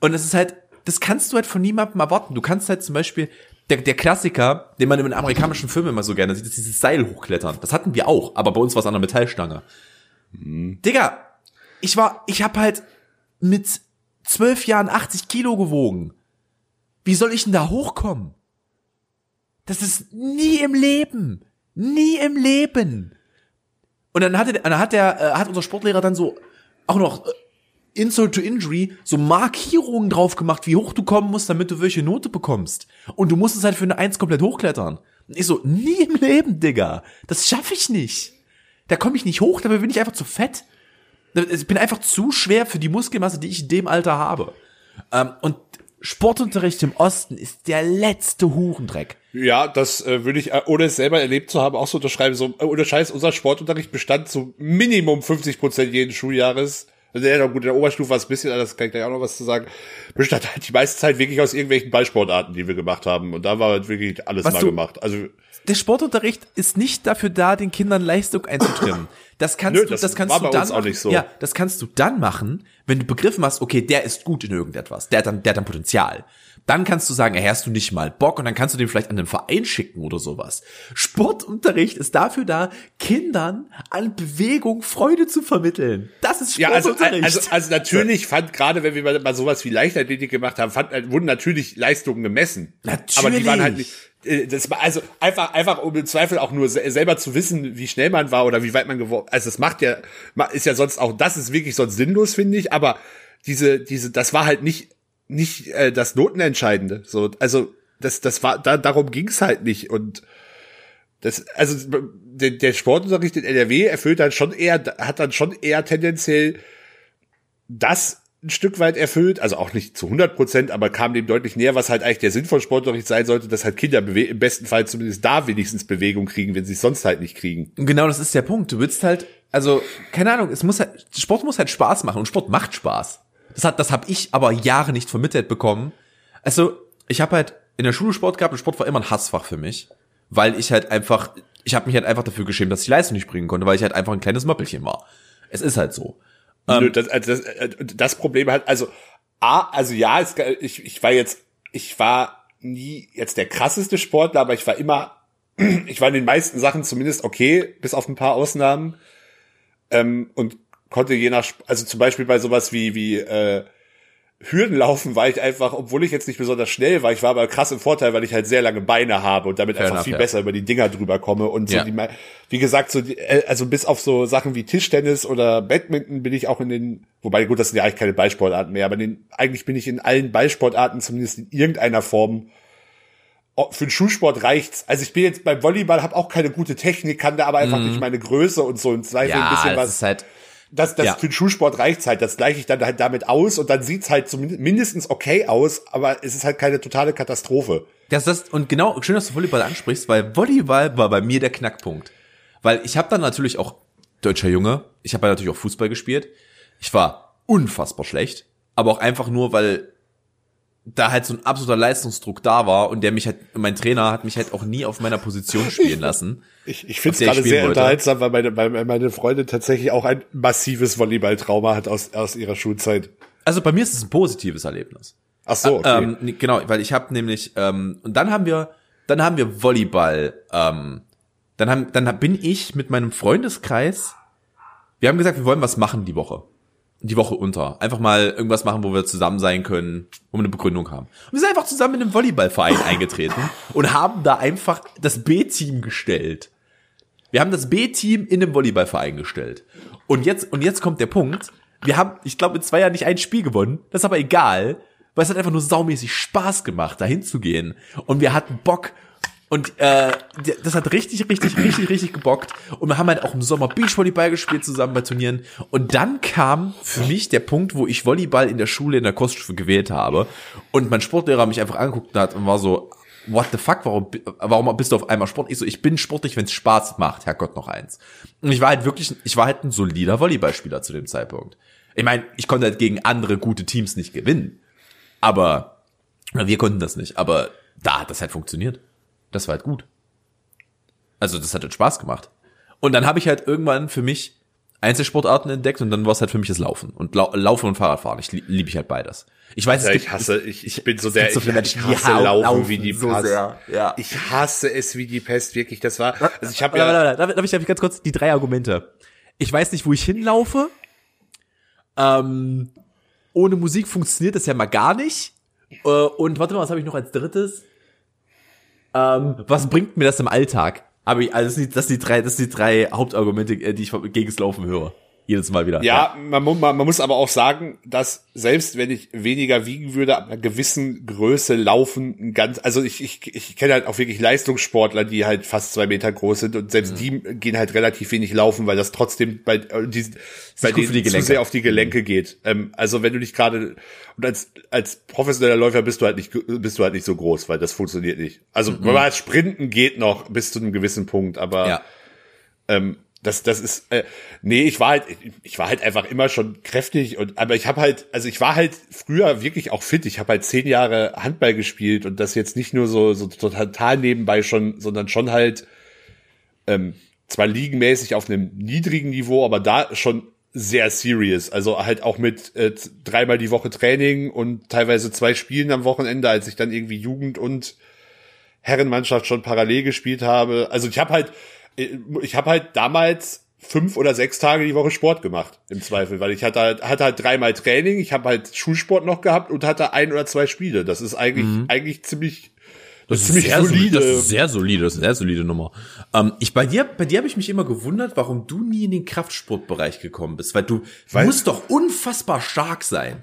Und es ist halt, das kannst du halt von niemandem erwarten. Du kannst halt zum Beispiel, der, der Klassiker, den man in amerikanischen Filmen immer so gerne sieht, ist dieses Seil hochklettern. Das hatten wir auch, aber bei uns war es an der Metallstange. Digga, ich war, ich hab halt mit zwölf Jahren 80 Kilo gewogen. Wie soll ich denn da hochkommen? Das ist nie im Leben. Nie im Leben. Und dann hatte, dann hat der, äh, hat unser Sportlehrer dann so auch noch äh, Insult to Injury so Markierungen drauf gemacht, wie hoch du kommen musst, damit du welche Note bekommst. Und du musstest halt für eine Eins komplett hochklettern. Und ich so, nie im Leben, Digga. Das schaffe ich nicht. Da komme ich nicht hoch, dafür bin ich einfach zu fett. Ich bin einfach zu schwer für die Muskelmasse, die ich in dem Alter habe. Ähm, und Sportunterricht im Osten ist der letzte Hurendreck. Ja, das äh, würde ich, äh, ohne es selber erlebt zu haben, auch so unterschreiben. So, äh, ohne Scheiß, unser Sportunterricht bestand zu Minimum 50 Prozent jeden Schuljahres. Also ja, gut, in der Oberstufe war es ein bisschen, anders kann ich gleich auch noch was zu sagen. Bestand halt die meiste Zeit wirklich aus irgendwelchen Ballsportarten, die wir gemacht haben. Und da war halt wirklich alles Was mal du- gemacht. Also, Der Sportunterricht ist nicht dafür da, den Kindern Leistung einzutrimmen. [laughs] Das kannst Nö, du, das das, kannst du dann machen, nicht so. Ja, das kannst du dann machen, wenn du begriffen hast, okay, der ist gut in irgendetwas, der hat dann, der hat dann Potenzial. Dann kannst du sagen, ey, hast du nicht mal Bock und dann kannst du den vielleicht an den Verein schicken oder sowas. Sportunterricht ist dafür da, Kindern an Bewegung Freude zu vermitteln. Das ist ja, also, Sportunterricht. also, also natürlich fand, gerade wenn wir mal, sowas wie Leichtathletik gemacht haben, fand, äh, wurden natürlich Leistungen gemessen. Natürlich. Aber die waren halt nicht, äh, das also einfach, einfach um im Zweifel auch nur se selber zu wissen, wie schnell man war oder wie weit man geworden, also das macht ja, ist ja sonst auch, das ist wirklich sonst sinnlos, finde ich, aber diese, diese, das war halt nicht, nicht äh, das Notenentscheidende. So, also das, das war, da, darum ging's halt nicht und das, also der, der Sportunterricht in NRW erfüllt dann schon eher, hat dann schon eher tendenziell das ein Stück weit erfüllt, also auch nicht zu 100 Prozent, aber kam dem deutlich näher, was halt eigentlich der Sinn von Sportunterricht sein sollte, dass halt Kinder im besten Fall zumindest da wenigstens Bewegung kriegen, wenn sie es sonst halt nicht kriegen. Genau, das ist der Punkt. Du willst halt, also, keine Ahnung, es muss halt, Sport muss halt Spaß machen und Sport macht Spaß. Das hat, das habe ich aber Jahre nicht vermittelt bekommen. Also, ich habe halt in der Schule Sport gehabt und Sport war immer ein Hassfach für mich, weil ich halt einfach, ich habe mich halt einfach dafür geschämt, dass ich Leistung nicht bringen konnte, weil ich halt einfach ein kleines Möppelchen war. Es ist halt so. Nö, das, also das, das Problem halt, also A, also ja, es, ich, ich war jetzt, ich war nie jetzt der krasseste Sportler, aber ich war immer, [clears throat] ich war in den meisten Sachen zumindest okay, bis auf ein paar Ausnahmen. Ähm, und konnte je nach, also zum Beispiel bei sowas wie, wie äh, Hürdenlaufen war ich einfach, obwohl ich jetzt nicht besonders schnell war, ich war aber krass im Vorteil, weil ich halt sehr lange Beine habe und damit Fair einfach enough, viel ja. besser über die Dinger drüber komme und so Ja. die, wie gesagt, so die, äh, also bis auf so Sachen wie Tischtennis oder Badminton bin ich auch in den, wobei gut, das sind ja eigentlich keine Ballsportarten mehr, aber in den, eigentlich bin ich in allen Ballsportarten zumindest in irgendeiner Form für den Schulsport reicht's. Also ich bin jetzt beim Volleyball, habe auch keine gute Technik, kann da aber einfach nicht meine Größe und so und Zweifel ein bisschen was. ist halt, Das, das Ja. für den Schulsport reicht's halt. Das gleiche ich dann halt damit aus und dann sieht's halt zumindest mindestens okay aus, aber es ist halt keine totale Katastrophe. Das ist und genau schön, dass du Volleyball ansprichst, weil Volleyball war bei mir der Knackpunkt, weil ich habe dann natürlich auch deutscher Junge, ich habe ja natürlich auch Fußball gespielt. Ich war unfassbar schlecht, aber auch einfach nur, weil da halt so ein absoluter Leistungsdruck da war und der mich halt, mein Trainer hat mich halt auch nie auf meiner Position spielen lassen. Ich, ich finde es gerade sehr wollte. unterhaltsam, weil meine, weil meine Freundin tatsächlich auch ein massives Volleyballtrauma hat aus, aus ihrer Schulzeit. Also bei mir ist es ein positives Erlebnis. Ach so, okay. Ähm, genau, weil ich habe nämlich ähm, und dann haben wir dann haben wir Volleyball. Ähm, dann haben dann bin ich mit meinem Freundeskreis. Wir haben gesagt, wir wollen was machen die Woche. Die Woche unter. Einfach mal irgendwas machen, wo wir zusammen sein können, wo wir eine Begründung haben. Und wir sind einfach zusammen in einem Volleyballverein [laughs] eingetreten und haben da einfach das B-Team gestellt. Wir haben das B-Team in einem Volleyballverein gestellt. Und jetzt, und jetzt kommt der Punkt. Wir haben, ich glaube, in zwei Jahren nicht ein Spiel gewonnen. Das ist aber egal, weil es hat einfach nur saumäßig Spaß gemacht, dahin zu gehen. Und wir hatten Bock. Und äh, das hat richtig, richtig, richtig, richtig gebockt. Und wir haben halt auch im Sommer Beachvolleyball gespielt zusammen bei Turnieren. Und dann kam für mich der Punkt, wo ich Volleyball in der Schule, in der Koststufe gewählt habe. Und mein Sportlehrer mich einfach angeguckt hat und war so, what the fuck, warum, warum bist du auf einmal Sport? Ich so, ich bin sportlich, wenn es Spaß macht, Herrgott noch eins. Und ich war halt wirklich, ich war halt ein solider Volleyballspieler zu dem Zeitpunkt. Ich meine, ich konnte halt gegen andere gute Teams nicht gewinnen. Aber, wir konnten das nicht. Aber da hat das halt funktioniert. Das war halt gut. Also das hat halt Spaß gemacht. Und dann habe ich halt irgendwann für mich Einzelsportarten entdeckt und dann war es halt für mich das Laufen. Und Lau Laufen und Fahrradfahren. Ich li- liebe ich halt beides. Ich weiß, Ja, es ich gibt, hasse, ich, ich bin so gibt so ich, ich hasse hau- laufen, laufen wie die so Pest. sehr, ja. Ich hasse es wie die Pest, wirklich. Das war, also ich habe ja, warte, warte, darf, ich, darf ich ganz kurz die drei Argumente. Ich weiß nicht, wo ich hinlaufe. Ähm, ohne Musik funktioniert das ja mal gar nicht. Äh, und warte mal, was habe ich noch als drittes? Ähm, was bringt mir das im Alltag? Aber ich, also das sind, die, das sind die drei, das sind die drei Hauptargumente, äh, die ich gegens Laufen höre. Jedes Mal wieder. Ja, man, mu- man, man muss aber auch sagen, dass selbst wenn ich weniger wiegen würde, ab einer gewissen Größe laufen ganz, also ich, ich, ich kenne halt auch wirklich Leistungssportler, die halt fast zwei Meter groß sind und selbst die gehen halt relativ wenig laufen, weil das trotzdem bei, äh, die, bei für die denen zu sehr auf die Gelenke geht. Ähm, also wenn du dich gerade, und als, als professioneller Läufer bist du halt nicht, bist du halt nicht so groß, weil das funktioniert nicht. Also mhm. als Sprinten geht noch bis zu einem gewissen Punkt, aber ja. ähm, das, das ist, äh, nee, ich war halt, ich, war halt einfach immer schon kräftig und, aber ich habe halt, also ich war halt früher wirklich auch fit. Ich habe halt zehn Jahre Handball gespielt und das jetzt nicht nur so, so total nebenbei schon, sondern schon halt, ähm, zwar ligenmäßig auf einem niedrigen Niveau, aber da schon sehr serious. Also halt auch mit äh, dreimal die Woche Training und teilweise zwei Spielen am Wochenende, als ich dann irgendwie Jugend und Herrenmannschaft schon parallel gespielt habe. Also ich habe halt, ich habe halt damals fünf oder sechs Tage die Woche Sport gemacht, im Zweifel, weil ich hatte halt, hatte halt dreimal Training, ich habe halt Schulsport noch gehabt und hatte ein oder zwei Spiele. Das ist eigentlich, mhm. eigentlich ziemlich, das, das ist ziemlich solide. Das ist sehr solide, das ist eine sehr solide Nummer. Ähm, ich bei dir, bei dir habe ich mich immer gewundert, warum du nie in den Kraftsportbereich gekommen bist, weil du weil, musst doch unfassbar stark sein.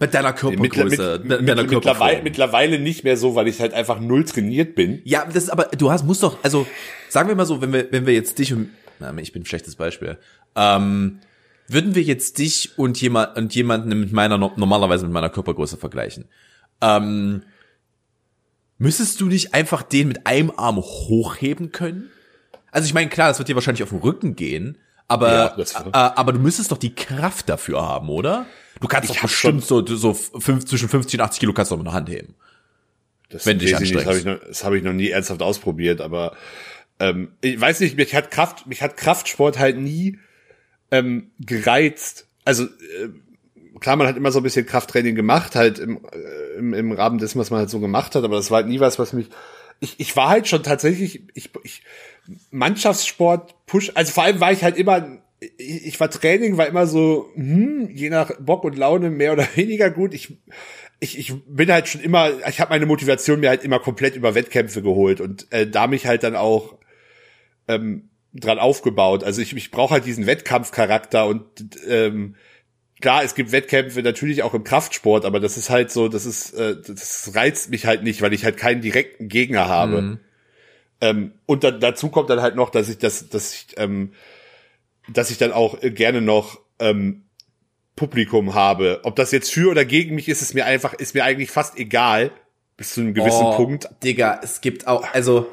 Mit deiner Körpergröße, mit, mit, deiner mit, mittlerweile, mittlerweile nicht mehr so, weil ich halt einfach null trainiert bin. Ja, das ist aber, du hast, musst doch, also, sagen wir mal so, wenn wir, wenn wir jetzt dich und, na, ich bin ein schlechtes Beispiel, ähm, würden wir jetzt dich und jemand, und jemanden mit meiner, normalerweise mit meiner Körpergröße vergleichen, ähm, müsstest du nicht einfach den mit einem Arm hochheben können? Also ich meine, klar, das wird dir wahrscheinlich auf den Rücken gehen, aber, ja, äh, aber du müsstest doch die Kraft dafür haben, oder? Du kannst ich doch bestimmt so, so fünf, zwischen 50 und 80 Kilo kannst du doch mit der Hand heben. Das Wenn dich ich nicht, Das habe anstrengst. ich, noch- das habe ich noch nie ernsthaft ausprobiert, aber ähm, ich weiß nicht, mich hat Kraft, mich hat Kraftsport halt nie ähm, gereizt. Also äh, klar, man hat immer so ein bisschen Krafttraining gemacht, halt im, äh, im, im Rahmen dessen, was man halt so gemacht hat, aber das war halt nie was, was mich. Ich, ich war halt schon tatsächlich, ich, ich Mannschaftssport push, also vor allem war ich halt immer, ich, war Training, war immer so, hm, je nach Bock und Laune mehr oder [laughs] weniger gut. Ich, ich, ich bin halt schon immer, ich habe meine Motivation mir halt immer komplett über Wettkämpfe geholt und äh, da mich halt dann auch ähm, dran aufgebaut. Also ich, ich brauche halt diesen Wettkampfcharakter und ähm, klar, es gibt Wettkämpfe natürlich auch im Kraftsport, aber das ist halt so, das ist, äh, das reizt mich halt nicht, weil ich halt keinen direkten Gegner habe. Ähm, und dann, dazu kommt dann halt noch, dass ich das, dass ich, ähm, dass ich dann auch äh, gerne noch ähm, Publikum habe. Ob das jetzt für oder gegen mich ist, ist mir einfach, ist mir eigentlich fast egal bis zu einem gewissen Oh, Punkt. Digga, es gibt auch, also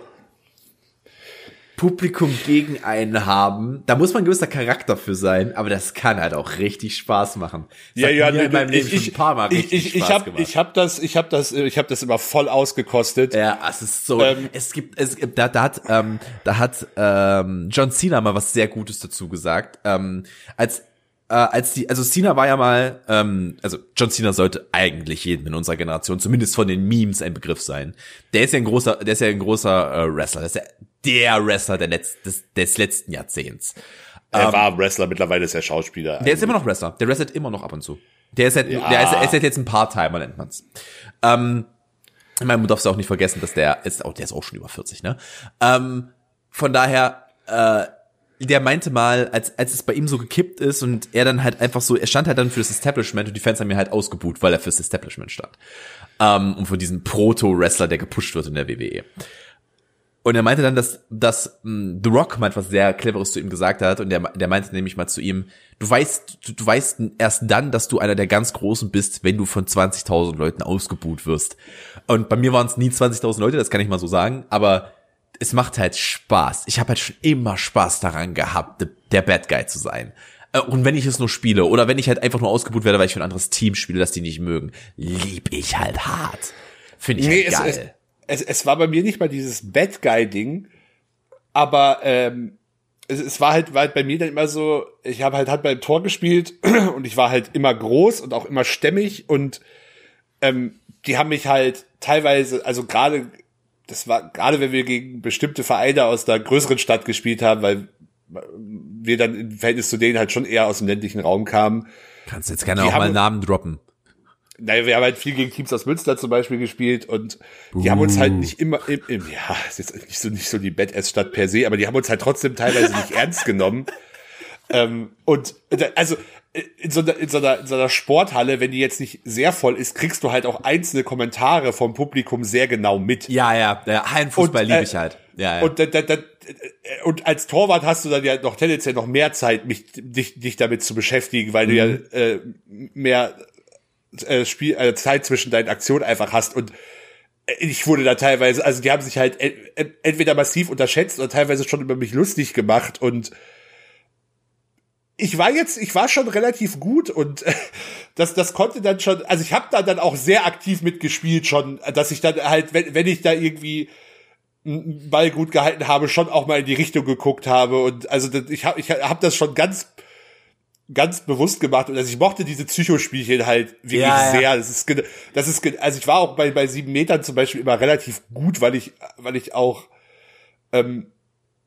Publikum gegen einen haben, da muss man ein gewisser Charakter für sein, aber das kann halt auch richtig Spaß machen. Das Ja, ja, mir in meinem Leben ich, schon ein paar Mal ich, richtig ich, ich Spaß gemacht. ich hab das, ich habe das, ich habe das immer voll ausgekostet. Ja, es ist so. Ähm, es gibt, es gibt, da, da hat, ähm, da hat ähm, John Cena mal was sehr Gutes dazu gesagt. Ähm, als äh, als die, also Cena war ja mal, ähm, also John Cena sollte eigentlich jedem in unserer Generation, zumindest von den Memes, ein Begriff sein. Der ist ja ein großer, der ist ja ein großer äh, Wrestler, das ist ja der Wrestler der Letz, des, des letzten Jahrzehnts. er war Wrestler, mittlerweile ist er Schauspieler. Der ist immer noch Wrestler. Der wrestelt immer noch ab und zu. Der ist halt, Ja. der ist, er ist halt jetzt ein Part-Timer, nennt man's. Ähm, ich meine, man darf es auch nicht vergessen, dass der ist, auch, der ist auch schon über 40, ne? Ähm, von daher, äh, der meinte mal, als, als es bei ihm so gekippt ist und er dann halt einfach so, er stand halt dann für das Establishment und die Fans haben ihn halt ausgebuht, weil er fürs Establishment stand. Ähm, und für diesen Proto-Wrestler, der gepusht wird in der WWE. Und er meinte dann, dass, dass mh, The Rock mal etwas sehr Cleveres zu ihm gesagt hat. Und der, der meinte nämlich mal zu ihm, du weißt, du, du weißt erst dann, dass du einer der ganz Großen bist, wenn du von 20.000 Leuten ausgebuht wirst. Und bei mir waren es nie 20.000 Leute, das kann ich mal so sagen. Aber es macht halt Spaß. Ich habe halt schon immer Spaß daran gehabt, de- der Bad Guy zu sein. Äh, Und wenn ich es nur spiele oder wenn ich halt einfach nur ausgebuht werde, weil ich für ein anderes Team spiele, das die nicht mögen, lieb ich halt hart. Finde ich Nee, halt geil. es, es, es war bei mir nicht mal dieses Bad Guy-Ding, aber ähm, es, es war halt, war halt bei mir dann immer so, ich habe halt Handball im Tor gespielt [clears throat] und ich war halt immer groß und auch immer stämmig und ähm, die haben mich halt teilweise, also gerade, das war gerade wenn wir gegen bestimmte Vereine aus der größeren Stadt gespielt haben, weil wir dann im Verhältnis zu denen halt schon eher aus dem ländlichen Raum kamen, Kannst jetzt gerne Die auch mal haben- Namen droppen. Naja, wir haben halt viel gegen Teams aus Münster zum Beispiel gespielt und die haben uns halt nicht immer, im, im, ja, ist jetzt nicht so, nicht so die Badass-Stadt per se, aber die haben uns halt trotzdem teilweise nicht [laughs] ernst genommen. Ähm, und also in so, einer, in, so einer, in so einer Sporthalle, wenn die jetzt nicht sehr voll ist, kriegst du halt auch einzelne Kommentare vom Publikum sehr genau mit. Ja, ja, der Hallenfußball liebe äh, ich halt. Ja, ja. Und, da, da, da, und als Torwart hast du dann ja noch tendenziell noch mehr Zeit, mich, dich, dich damit zu beschäftigen, weil du ja äh, mehr äh, Spiel, äh, Zeit zwischen deinen Aktionen einfach hast. Und äh, ich wurde da teilweise, also die haben sich halt en- en- entweder massiv unterschätzt oder teilweise schon über mich lustig gemacht und ich war jetzt, ich war schon relativ gut und äh, das, das konnte dann schon, also ich habe da dann auch sehr aktiv mitgespielt schon, dass ich dann halt, wenn, wenn ich da irgendwie einen Ball gut gehalten habe, schon auch mal in die Richtung geguckt habe und also ich habe ich hab das schon ganz ganz bewusst gemacht und also ich mochte diese Psychospielchen halt wirklich Ja, ja. sehr. Das ist, das ist, also ich war auch bei, bei sieben Metern zum Beispiel immer relativ gut, weil ich, weil ich auch ähm,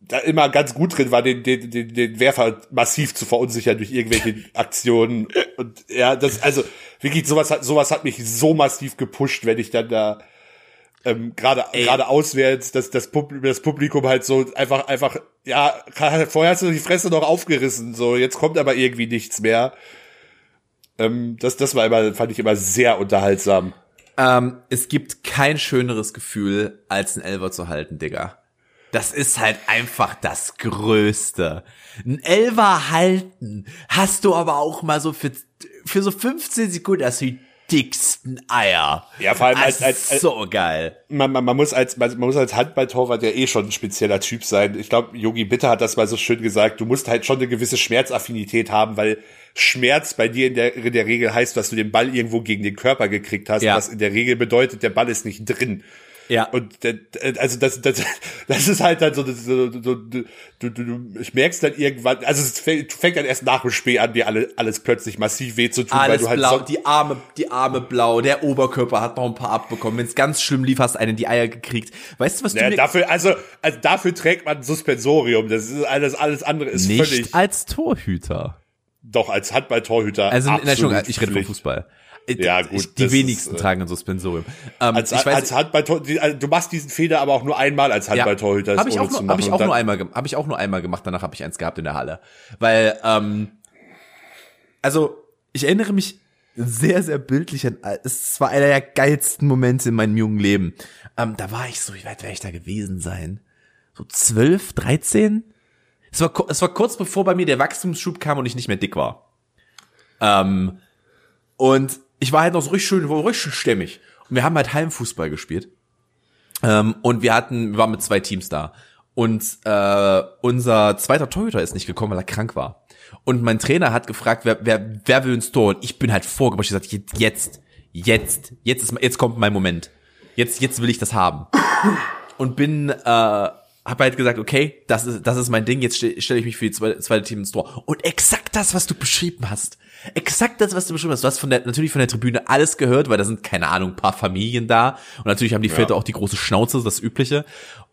da immer ganz gut drin war, den, den, den, den Werfer massiv zu verunsichern durch irgendwelche [laughs] Aktionen. Und ja, das, also wirklich, sowas hat, sowas hat mich so massiv gepusht, wenn ich dann da ähm, gerade gerade auswärts, dass das, Pub das Publikum halt so einfach einfach ja vorher hast du die Fresse noch aufgerissen, so jetzt kommt aber irgendwie nichts mehr. Ähm, das das war immer fand ich immer sehr unterhaltsam. ähm, es gibt kein schöneres Gefühl, als einen Elver zu halten, Digga. Das ist halt einfach das Größte. Ein Elver halten hast du aber auch mal so für, für so 15 Sekunden, hast du dicksten Eier. Ja, vor allem als- als- ist so geil. man, man, man muss als man, man muss als Handballtorwart ja eh schon ein spezieller Typ sein. Ich glaube, Yogi Bitter hat das mal so schön gesagt. Du musst halt schon eine gewisse Schmerzaffinität haben, weil Schmerz bei dir in der, in der Regel heißt, dass du den Ball irgendwo gegen den Körper gekriegt hast, Ja. was in der Regel bedeutet, der Ball ist nicht drin. Ja. Und also das, das, das ist halt dann so, so, so du, du, du, ich merkst dann irgendwann, also es fängt, fängt dann erst nach dem Spiel an, dir alle, alles plötzlich massiv weh zu tun, weil Alles du halt blau, so, die Arme, die Arme blau, der Oberkörper hat noch ein paar abbekommen. Wenn es ganz schlimm lief, hast einen in die Eier gekriegt. Weißt du, was du ja, mir dafür, also, also dafür trägt man Suspensorium. Das ist alles, alles andere ist nicht völlig. als Torhüter. Doch, als Handballtorhüter. Also, Entschuldigung, ich rede vom. Fußball. Ja, Ich- gut, Die wenigsten ist, äh, tragen ein Suspensorium. Ähm, Als, ich weiß, als also, du machst diesen Fehler aber auch nur einmal als Handballtorhüter. habe ich, auch nur, hab ich auch nur einmal, gem- hab ich auch nur einmal gemacht. Danach habe ich eins gehabt in der Halle, weil ähm, also ich erinnere mich sehr sehr bildlich an. Es war einer der geilsten Momente in meinem jungen Leben. Ähm, da war ich so, wie weit werde ich da gewesen sein? So zwölf, dreizehn? Es war, es war kurz bevor bei mir der Wachstumsschub kam und ich nicht mehr dick war. Ähm, und ich war halt noch so richtig schön, war richtig schön stämmig. Und wir haben halt Heimfußball gespielt. Ähm, und wir hatten, wir waren mit zwei Teams da. Und äh, unser zweiter Torhüter ist nicht gekommen, weil er krank war. Und mein Trainer hat gefragt, wer, wer, wer will ins Tor? Und ich bin halt vorgebracht. Ich gesagt, jetzt, jetzt, jetzt ist, jetzt kommt mein Moment. Jetzt, jetzt will ich das haben. Und bin, äh, hab halt gesagt, okay, das ist, das ist mein Ding. Jetzt stelle stell ich mich für die zweite, zweite Team ins Tor. Und exakt das, was du beschrieben hast. Exakt das, was du beschrieben hast. Du hast von der, natürlich von der Tribüne alles gehört, weil da sind, keine Ahnung, ein paar Familien da. Und natürlich haben die Väter auch die große Schnauze, das Übliche.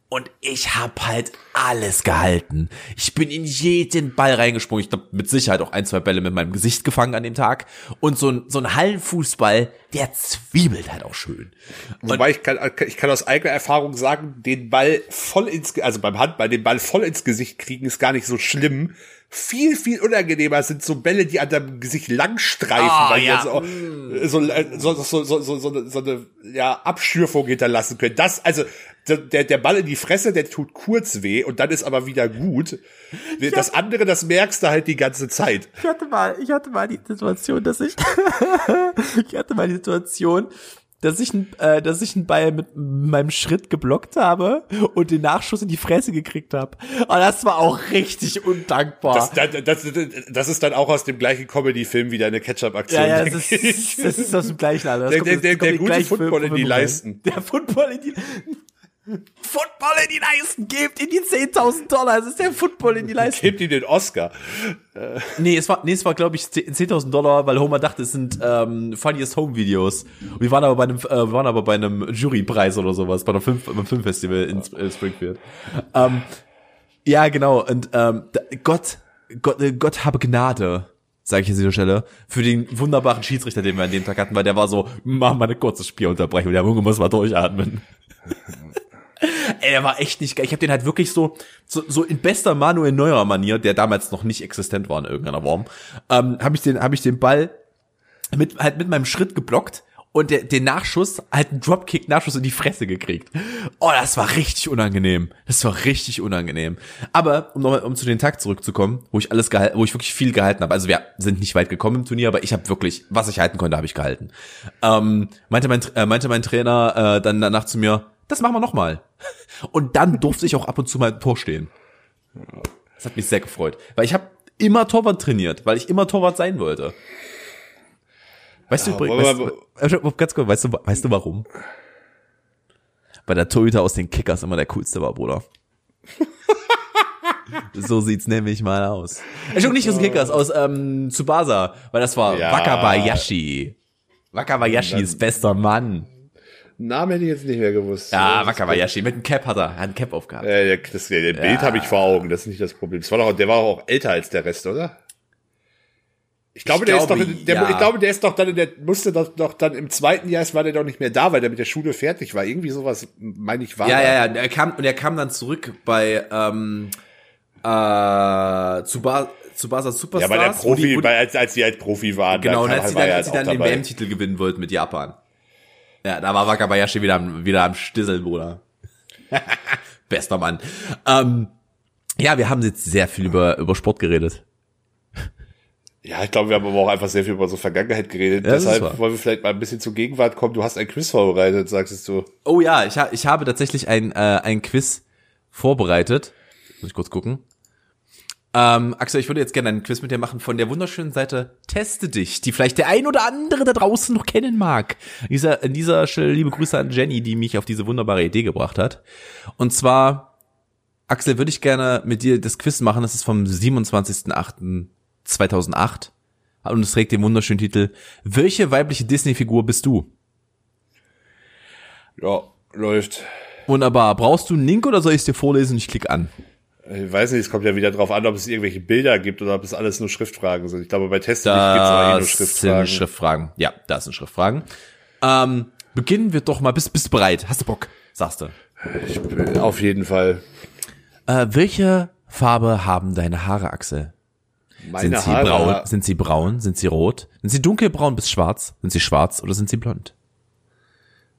Und ich hab halt alles gehalten. Ich bin in jeden Ball reingesprungen. Ich glaube, mit Sicherheit auch ein, zwei Bälle mit meinem Gesicht gefangen an dem Tag. Und so ein, so ein Hallenfußball, der zwiebelt halt auch schön. Wobei ich kann, ich kann aus eigener Erfahrung sagen, den Ball voll ins, also beim Handball, den Ball voll ins Gesicht kriegen ist gar nicht so schlimm. Viel, viel unangenehmer sind so Bälle, die an deinem Gesicht langstreifen, Ah, weil die ja. so, so, so, so, so, so, so, eine- so eine ja, Abschürfung hinterlassen können. Das, also der, der Ball in die Fresse, der tut kurz weh und dann ist aber wieder gut. Das andere, das merkst du halt die ganze Zeit. Ich hatte mal, ich hatte mal die Situation, dass ich, [laughs] ich hatte mal die Situation, dass ich, ein- äh, dass ich einen Ball mit meinem Schritt geblockt habe und den Nachschuss in die Fresse gekriegt habe. Und das war auch richtig undankbar. Das, das, das, das ist dann auch aus dem gleichen Comedy-Film wieder eine Ketchup-Aktion. ja, ja, das ist, das ist aus dem gleichen Alter. Das Der- der- der- der gute Football in die. Leisten. Der Football in die, Football in die Leisten, gebt ihm die 10.000 Dollar, es ist der Football in die Leisten. Gebt ihm den Oscar. Nee, es war, nee, es war, glaube ich, 10.000 Dollar, weil Homer dachte, es sind ähm, Funniest Home Videos. Und wir waren aber bei einem, äh, wir waren aber bei einem Jurypreis oder sowas, bei einem Film, beim Filmfestival in äh, Springfield. Ähm, ja, genau. Und ähm, Gott, Gott, äh, Gott habe Gnade, sage ich an dieser Stelle, für den wunderbaren Schiedsrichter, den wir an dem Tag hatten, weil der war so, mach mal eine kurze Spielunterbrechung, der Junge muss mal durchatmen. [laughs] Ey, der war echt nicht geil. Ich habe den halt wirklich so, so, so in bester Manuel Neuer Manier, der damals noch nicht existent war in irgendeiner Form, ähm, habe ich den, habe ich den Ball mit halt mit meinem Schritt geblockt und der, den Nachschuss, halt einen Dropkick-Nachschuss in die Fresse gekriegt. Oh, das war richtig unangenehm. Das war richtig unangenehm. Aber um nochmal um zu den Tag zurückzukommen, wo ich alles gehalten, wo ich wirklich viel gehalten habe. Also wir sind nicht weit gekommen im Turnier, aber ich habe wirklich, was ich halten konnte, habe ich gehalten. Ähm, meinte mein äh, meinte mein Trainer äh, dann danach zu mir, das machen wir noch mal. Und dann durfte ich auch ab und zu mal im Tor stehen. Das hat mich sehr gefreut, weil ich habe immer Torwart trainiert, weil ich immer Torwart sein wollte. Weißt du Ja, übrigens, aber- weißt, du- ganz kurz, weißt du, weißt du warum? Weil der Torhüter aus den Kickers immer der coolste war, Bruder. [laughs] so sieht's nämlich mal aus. Entschuldigung, nicht aus den Kickers, aus ähm, Tsubasa, weil das war Ja. Wakabayashi. Wakabayashi ist bester Mann. Namen hätte ich jetzt nicht mehr gewusst. Ja, Das- Wakabayashi, mit einem Cap hat er, hat ein Cap aufgehabt. Äh, das, das Bild habe ich vor Augen, das ist nicht das Problem. Das war doch, der war auch älter als der Rest, oder? Ich glaube, Ich der glaube, ist doch, in- der, ja. ich glaube, der ist doch dann, in der musste doch, doch dann im zweiten Jahr, war der doch nicht mehr da, weil der mit der Schule fertig war. Irgendwie sowas, meine ich, war Ja, da. ja, ja. Er kam, und er kam dann zurück bei ähm, äh, Tsubasa, Tsubasa Superstars. Ja, bei der Profi, die- bei, als, als sie halt Profi waren. Genau, und dann als sie war dann, als sie halt dann auch den. WM-Titel gewinnen wollten mit Japan. Ja, da war Wakabayashi wieder am, wieder am Stissel, Bruder. [laughs] Bester Mann. Ähm, ja, wir haben jetzt sehr viel über, über Sport geredet. Ja, ich glaube, wir haben aber auch einfach sehr viel über so Vergangenheit geredet. Ja, Deshalb wollen wir vielleicht mal ein bisschen zur Gegenwart kommen. Du hast ein Quiz vorbereitet, sagst du. Oh ja, ich, ha ich habe tatsächlich ein, äh, ein Quiz vorbereitet. Muss ich kurz gucken. Ähm, Axel, ich würde jetzt gerne einen Quiz mit dir machen von der wunderschönen Seite Teste dich, die vielleicht der ein oder andere da draußen noch kennen mag. Dieser, an dieser Stelle liebe Grüße an Jenny, die mich auf diese wunderbare Idee gebracht hat. Und zwar, Axel, würde ich gerne mit dir das Quiz machen. Das ist vom 27.08.2008 und es trägt den wunderschönen Titel Welche weibliche Disney-Figur bist du? Ja, läuft. Wunderbar. Brauchst du einen Link oder soll ich es dir vorlesen? Ich klicke an. Ich weiß nicht, es kommt ja wieder drauf an, ob es irgendwelche Bilder gibt oder ob es alles nur Schriftfragen sind. Ich glaube, bei Teste gibt es eigentlich nur Das Schriftfragen. sind Schriftfragen. Ja, das sind Schriftfragen. Ähm, beginnen wir doch mal. Bist, bist du bereit? Hast du Bock? Sagst du. Ich bin auf jeden Fall. Äh, welche Farbe haben deine Haare, Axel? Meine Sind sie Haare, braun? Sind sie braun? Sind sie rot? Sind sie dunkelbraun bis schwarz? Sind sie schwarz oder sind sie blond?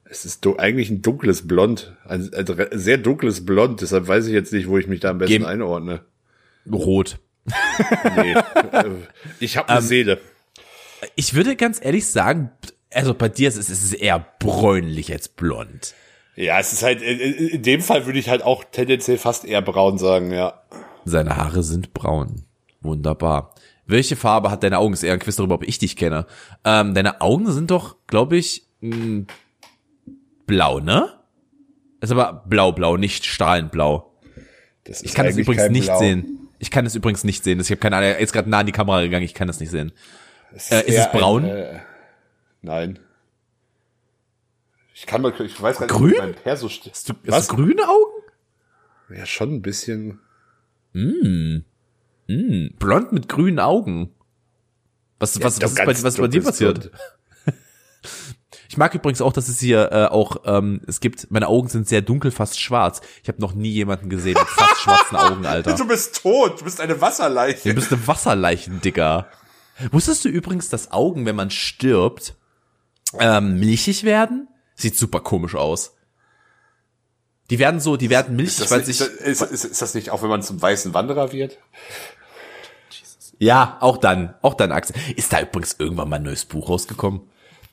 Es ist du eigentlich ein dunkles Blond. Ein, ein sehr dunkles Blond. Deshalb weiß ich jetzt nicht, wo ich mich da am besten Geben- einordne. Rot. Nee. Äh, ich habe eine Ähm, Seele. Ich würde ganz ehrlich sagen, also bei dir ist es, eher bräunlich als blond. Ja, es ist halt, in, dem Fall würde ich halt auch tendenziell fast eher braun sagen, ja. Seine Haare sind braun. Wunderbar. Welche Farbe hat deine Augen? Ist eher ein Quiz darüber, ob ich dich kenne. Ähm, deine Augen sind doch, glaube ich, blau, ne? Ist aber blau-blau, nicht strahlend blau. Das Ich kann das eigentlich übrigens nicht Blau. sehen. Ich kann das übrigens nicht sehen. Ich habe keine Ahnung, er ist gerade nah an die Kamera gegangen, ich kann das nicht sehen. Es Äh, ist es braun? Ein, äh, nein. Ich kann mal, ich weiß gar nicht, Grün? mein Perso steht. Hast du, hast Was? du grüne Augen? Ja, schon ein bisschen. Hm, blond mit grünen Augen. Was, was, Ja, was, ist bei, was ist bei dir passiert? Blond. Ich mag übrigens auch, dass es hier äh, auch, ähm, es gibt, meine Augen sind sehr dunkel, fast schwarz. Ich habe noch nie jemanden gesehen mit fast schwarzen Augen, [laughs] Alter. Du bist tot, du bist eine Wasserleiche. Du bist eine Wasserleichen, Digga. Wusstest du übrigens, dass Augen, wenn man stirbt, ähm, milchig werden? Sieht super komisch aus. Die werden so, die werden milchig, Ist das, weil nicht, sich, ist, ist, ist das nicht auch, wenn man zum weißen Wanderer wird? ja, auch dann, auch dann, Axel. Ist da übrigens irgendwann mal ein neues Buch rausgekommen?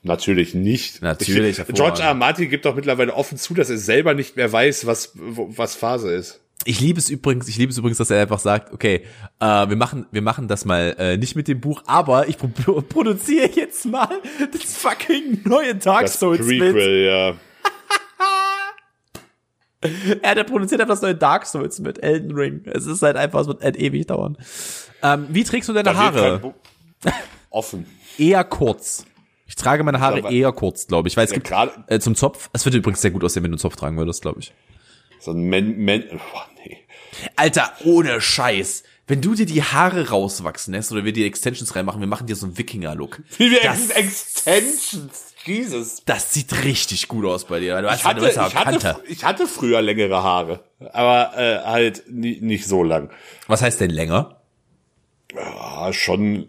Natürlich nicht. Natürlich, Ich, George. R. Martin gibt doch mittlerweile offen zu, dass er selber nicht mehr weiß, was, was Phase ist. Ich liebe es übrigens, ich liebe es übrigens, dass er einfach sagt, okay, äh, wir machen, wir machen das mal äh, nicht mit dem Buch, aber ich pro produziere jetzt mal das fucking neue Dark Das Souls mit. Prequel, ja. [laughs] Er der produziert einfach das neue Dark Souls mit Elden Ring. Es ist halt einfach, es wird halt ewig dauern. Ähm, wie trägst du deine Da Haare? [laughs] Offen. Eher kurz. Ich trage meine Haare Aber- eher kurz, glaube ich, weil es Ja, gibt äh, zum Zopf. Es würde übrigens sehr gut aussehen, wenn du einen Zopf tragen würdest, glaube ich. So ein Men, Men, boah, nee. Alter, ohne Scheiß. Wenn du dir die Haare rauswachsen lässt oder wir die Extensions reinmachen, wir machen dir so einen Wikinger-Look. [laughs] Wie wir Das- [laughs] Extensions. Jesus. Das sieht richtig gut aus bei dir. Du hast Ich hatte, ich, hatte, ich hatte früher längere Haare, aber äh, halt nie, nicht so lang. Was heißt denn länger? Ja, schon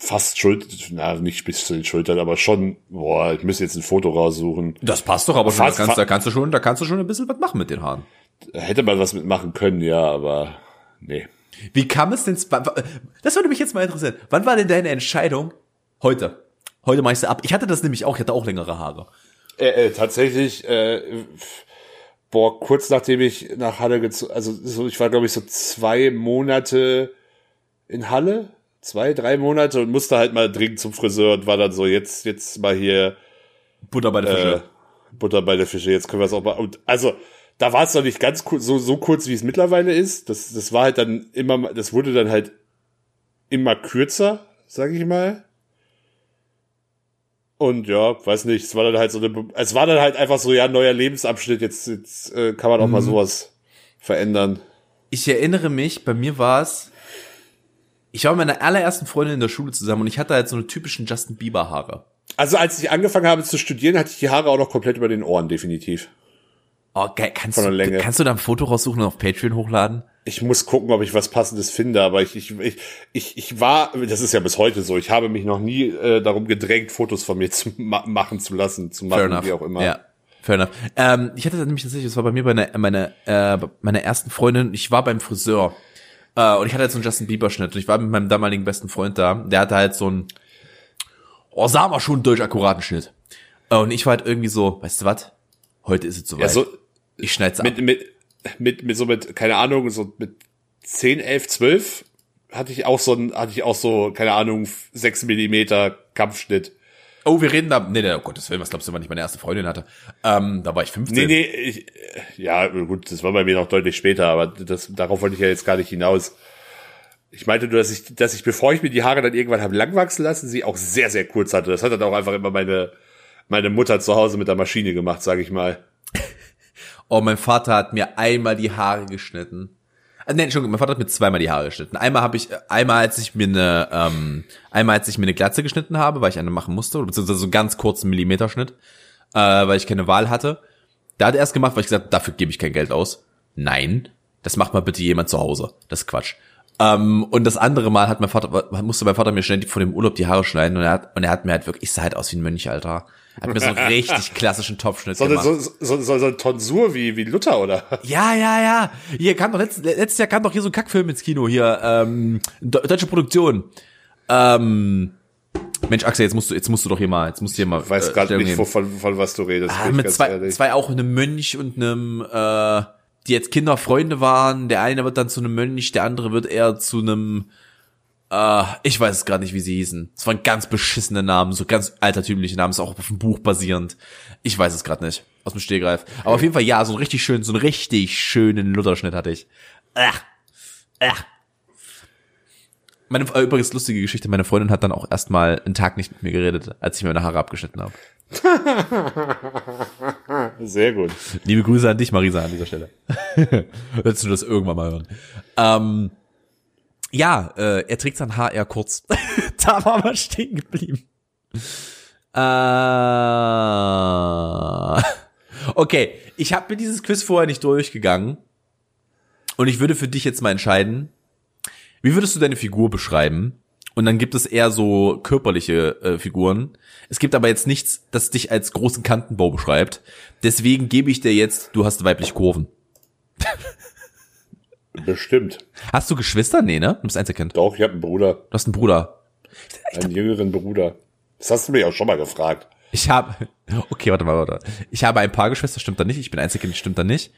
fast Schulter, na, nicht bis zu den Schultern, aber schon, boah, ich müsste jetzt ein Foto raussuchen. Das passt doch, aber schon, da, Fast- kannst, da kannst du schon, da kannst du schon ein bisschen was machen mit den Haaren. Hätte man was mitmachen können, ja, aber nee. Wie kam es denn? Das würde mich jetzt mal interessieren. Wann war denn deine Entscheidung? Heute. Heute mach ich ab. Ich hatte das nämlich auch. Ich hatte auch längere Haare. Äh, äh, tatsächlich, äh, boah, kurz nachdem ich nach Halle gezogen, also so, ich war glaube ich so zwei Monate in Halle, zwei, drei Monate und musste halt mal dringend zum Friseur und war dann so, jetzt, jetzt mal hier Butter bei der äh, Butter bei der Fische, jetzt können wir es auch mal. Und also, da war es noch nicht ganz kurz, so, so kurz, wie es mittlerweile ist. Das, das war halt dann immer, das wurde dann halt immer kürzer, sag ich mal. Und ja, weiß nicht, es war dann halt so eine, es war dann halt einfach so, ja, neuer Lebensabschnitt, jetzt, jetzt äh, kann man auch mal sowas verändern. Ich erinnere mich, bei mir war es, ich war mit meiner allerersten Freundin in der Schule zusammen und ich hatte halt so eine typischen Justin Bieber Haare. Also als ich angefangen habe zu studieren, hatte ich die Haare auch noch komplett über den Ohren, definitiv. Oh, geil. Kannst du, kannst du da ein Foto raussuchen und auf Patreon hochladen? Ich muss gucken, ob ich was Passendes finde, aber ich, ich, ich, ich, ich war, das ist ja bis heute so, ich habe mich noch nie äh, darum gedrängt, Fotos von mir [laughs] zu ma machen zu lassen, zu machen, wie auch immer. Ja. Fair enough. Ähm, ich hatte das nämlich tatsächlich, das war bei mir bei einer, meiner, äh, meiner ersten Freundin, ich war beim Friseur. Äh, und ich hatte halt so einen Justin Bieber Schnitt und ich war mit meinem damaligen besten Freund da. Der hatte halt so einen, oh, sagen wir schon, einen durch akkuraten Schnitt. Äh, und ich war halt irgendwie so, weißt du was? Heute ist es soweit. Ja, so ich schneid's ab. mit, mit, mit, mit so mit, keine Ahnung, so mit 10, 11, 12 hatte ich auch so ein, hatte ich auch so, keine Ahnung, 6 Millimeter Kampfschnitt. Oh, wir reden da. Nee, nee, oh Gottes Willen, was glaubst du, wann ich meine erste Freundin hatte? Ähm, da war ich 15. Nee, nee, ich, ja, gut, das war bei mir noch deutlich später, aber das, darauf wollte ich ja jetzt gar nicht hinaus. Ich meinte nur, dass ich, dass ich, bevor ich mir die Haare dann irgendwann habe langwachsen lassen, sie auch sehr, sehr kurz hatte. Das hat dann auch einfach immer meine, meine Mutter zu Hause mit der Maschine gemacht, sage ich mal. Oh, mein Vater hat mir einmal die Haare geschnitten. Äh, nee, Entschuldigung, mein Vater hat mir zweimal die Haare geschnitten. Einmal habe ich, einmal als ich mir eine, ähm, einmal als ich mir eine Glatze geschnitten habe, weil ich eine machen musste, beziehungsweise so einen ganz kurzen Millimeterschnitt, äh, weil ich keine Wahl hatte. Da hat er erst gemacht, weil ich gesagt dafür gebe ich kein Geld aus. Nein, das macht mal bitte jemand zu Hause. Das ist Quatsch. Ähm, und das andere Mal hat mein Vater, musste mein Vater mir schnell vor dem Urlaub die Haare schneiden und er hat, und er hat mir halt wirklich, ich sah halt aus wie ein Mönch, Alter. Hat mir so einen richtig [laughs] klassischen Topfschnitt So, gemacht. so, so, so, so ein Tonsur wie, wie Luther, oder? Ja, ja, ja. Hier kam doch letzt, letztes Jahr kam doch hier so ein Kackfilm ins Kino hier, ähm, de- deutsche Produktion. Ähm, Mensch, Axel, jetzt musst du, jetzt musst du doch hier mal, jetzt musst du hier mal. Ich weiß äh, gerade nicht, nehmen. von, was du redest. Ah, mit zwei, ehrlich. zwei auch einem Mönch und einem, äh, die jetzt Kinderfreunde waren. Der eine wird dann zu einem Mönch, der andere wird eher zu einem, äh, ich weiß es gerade nicht, wie sie hießen. Es waren ganz beschissene Namen, so ganz altertümliche Namen, ist auch auf dem Buch basierend. Ich weiß es gerade nicht, aus dem Stehgreif. Aber auf jeden Fall, ja, so einen richtig schönen, so einen richtig schönen Lutherschnitt hatte ich. Ach, ach. Meine, äh, übrigens lustige Geschichte, meine Freundin hat dann auch erstmal einen Tag nicht mit mir geredet, als ich mir meine Haare abgeschnitten habe. [laughs] Sehr gut. Liebe Grüße an dich, Marisa, an dieser Stelle. [laughs] Willst du das irgendwann mal hören? Ähm, ja, äh, er trägt sein Haar eher kurz. [laughs] da war wir stehen geblieben. Äh, okay, ich habe mir dieses Quiz vorher nicht durchgegangen. Und ich würde für dich jetzt mal entscheiden, wie würdest du deine Figur beschreiben? Und dann gibt es eher so körperliche äh, Figuren. Es gibt aber jetzt nichts, das dich als großen Kantenbau beschreibt. Deswegen gebe ich dir jetzt, du hast weibliche Kurven. [laughs] Bestimmt. Hast du Geschwister? Nee, ne? Du bist Einzelkind. Doch, ich habe einen Bruder, Du hast einen Bruder. einen jüngeren Bruder. Das hast du mich auch schon mal gefragt. Ich habe, okay, warte mal, warte. Ich habe ein paar Geschwister, stimmt da nicht. Ich bin Einzelkind, stimmt da nicht.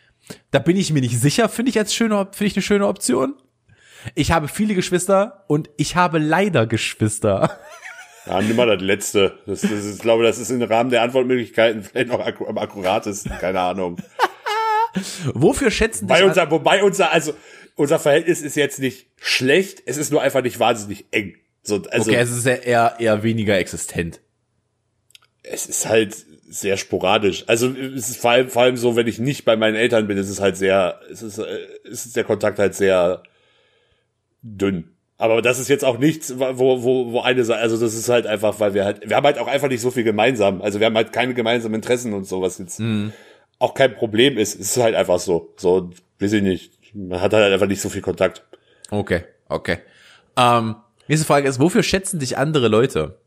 Da bin ich mir nicht sicher, finde ich als schöne, finde ich eine schöne Option. Ich habe viele Geschwister und ich habe leider Geschwister. Ja, nimm mal das letzte. Das, das ist, ich glaube, das ist im Rahmen der Antwortmöglichkeiten vielleicht noch akku am akkuratesten. Keine Ahnung. Wofür schätzen dich Bei unser, wobei unser, also, unser Verhältnis ist jetzt nicht schlecht. Es ist nur einfach nicht wahnsinnig eng. So, also, Okay, es ist ja eher, eher weniger existent. es ist halt sehr sporadisch. Also, es ist vor allem, vor allem so, wenn ich nicht bei meinen Eltern bin, ist es halt sehr, es ist, äh, es ist der Kontakt halt sehr dünn. Aber das ist jetzt auch nichts, wo, wo, wo eine also das ist halt einfach, weil wir halt, wir haben halt auch einfach nicht so viel gemeinsam. Also wir haben halt keine gemeinsamen Interessen und so, was jetzt auch kein Problem ist. Es ist halt einfach so. So, weiß ich nicht. Man hat halt einfach nicht so viel Kontakt. Okay, okay. Ähm, nächste Frage ist, wofür schätzen dich andere Leute?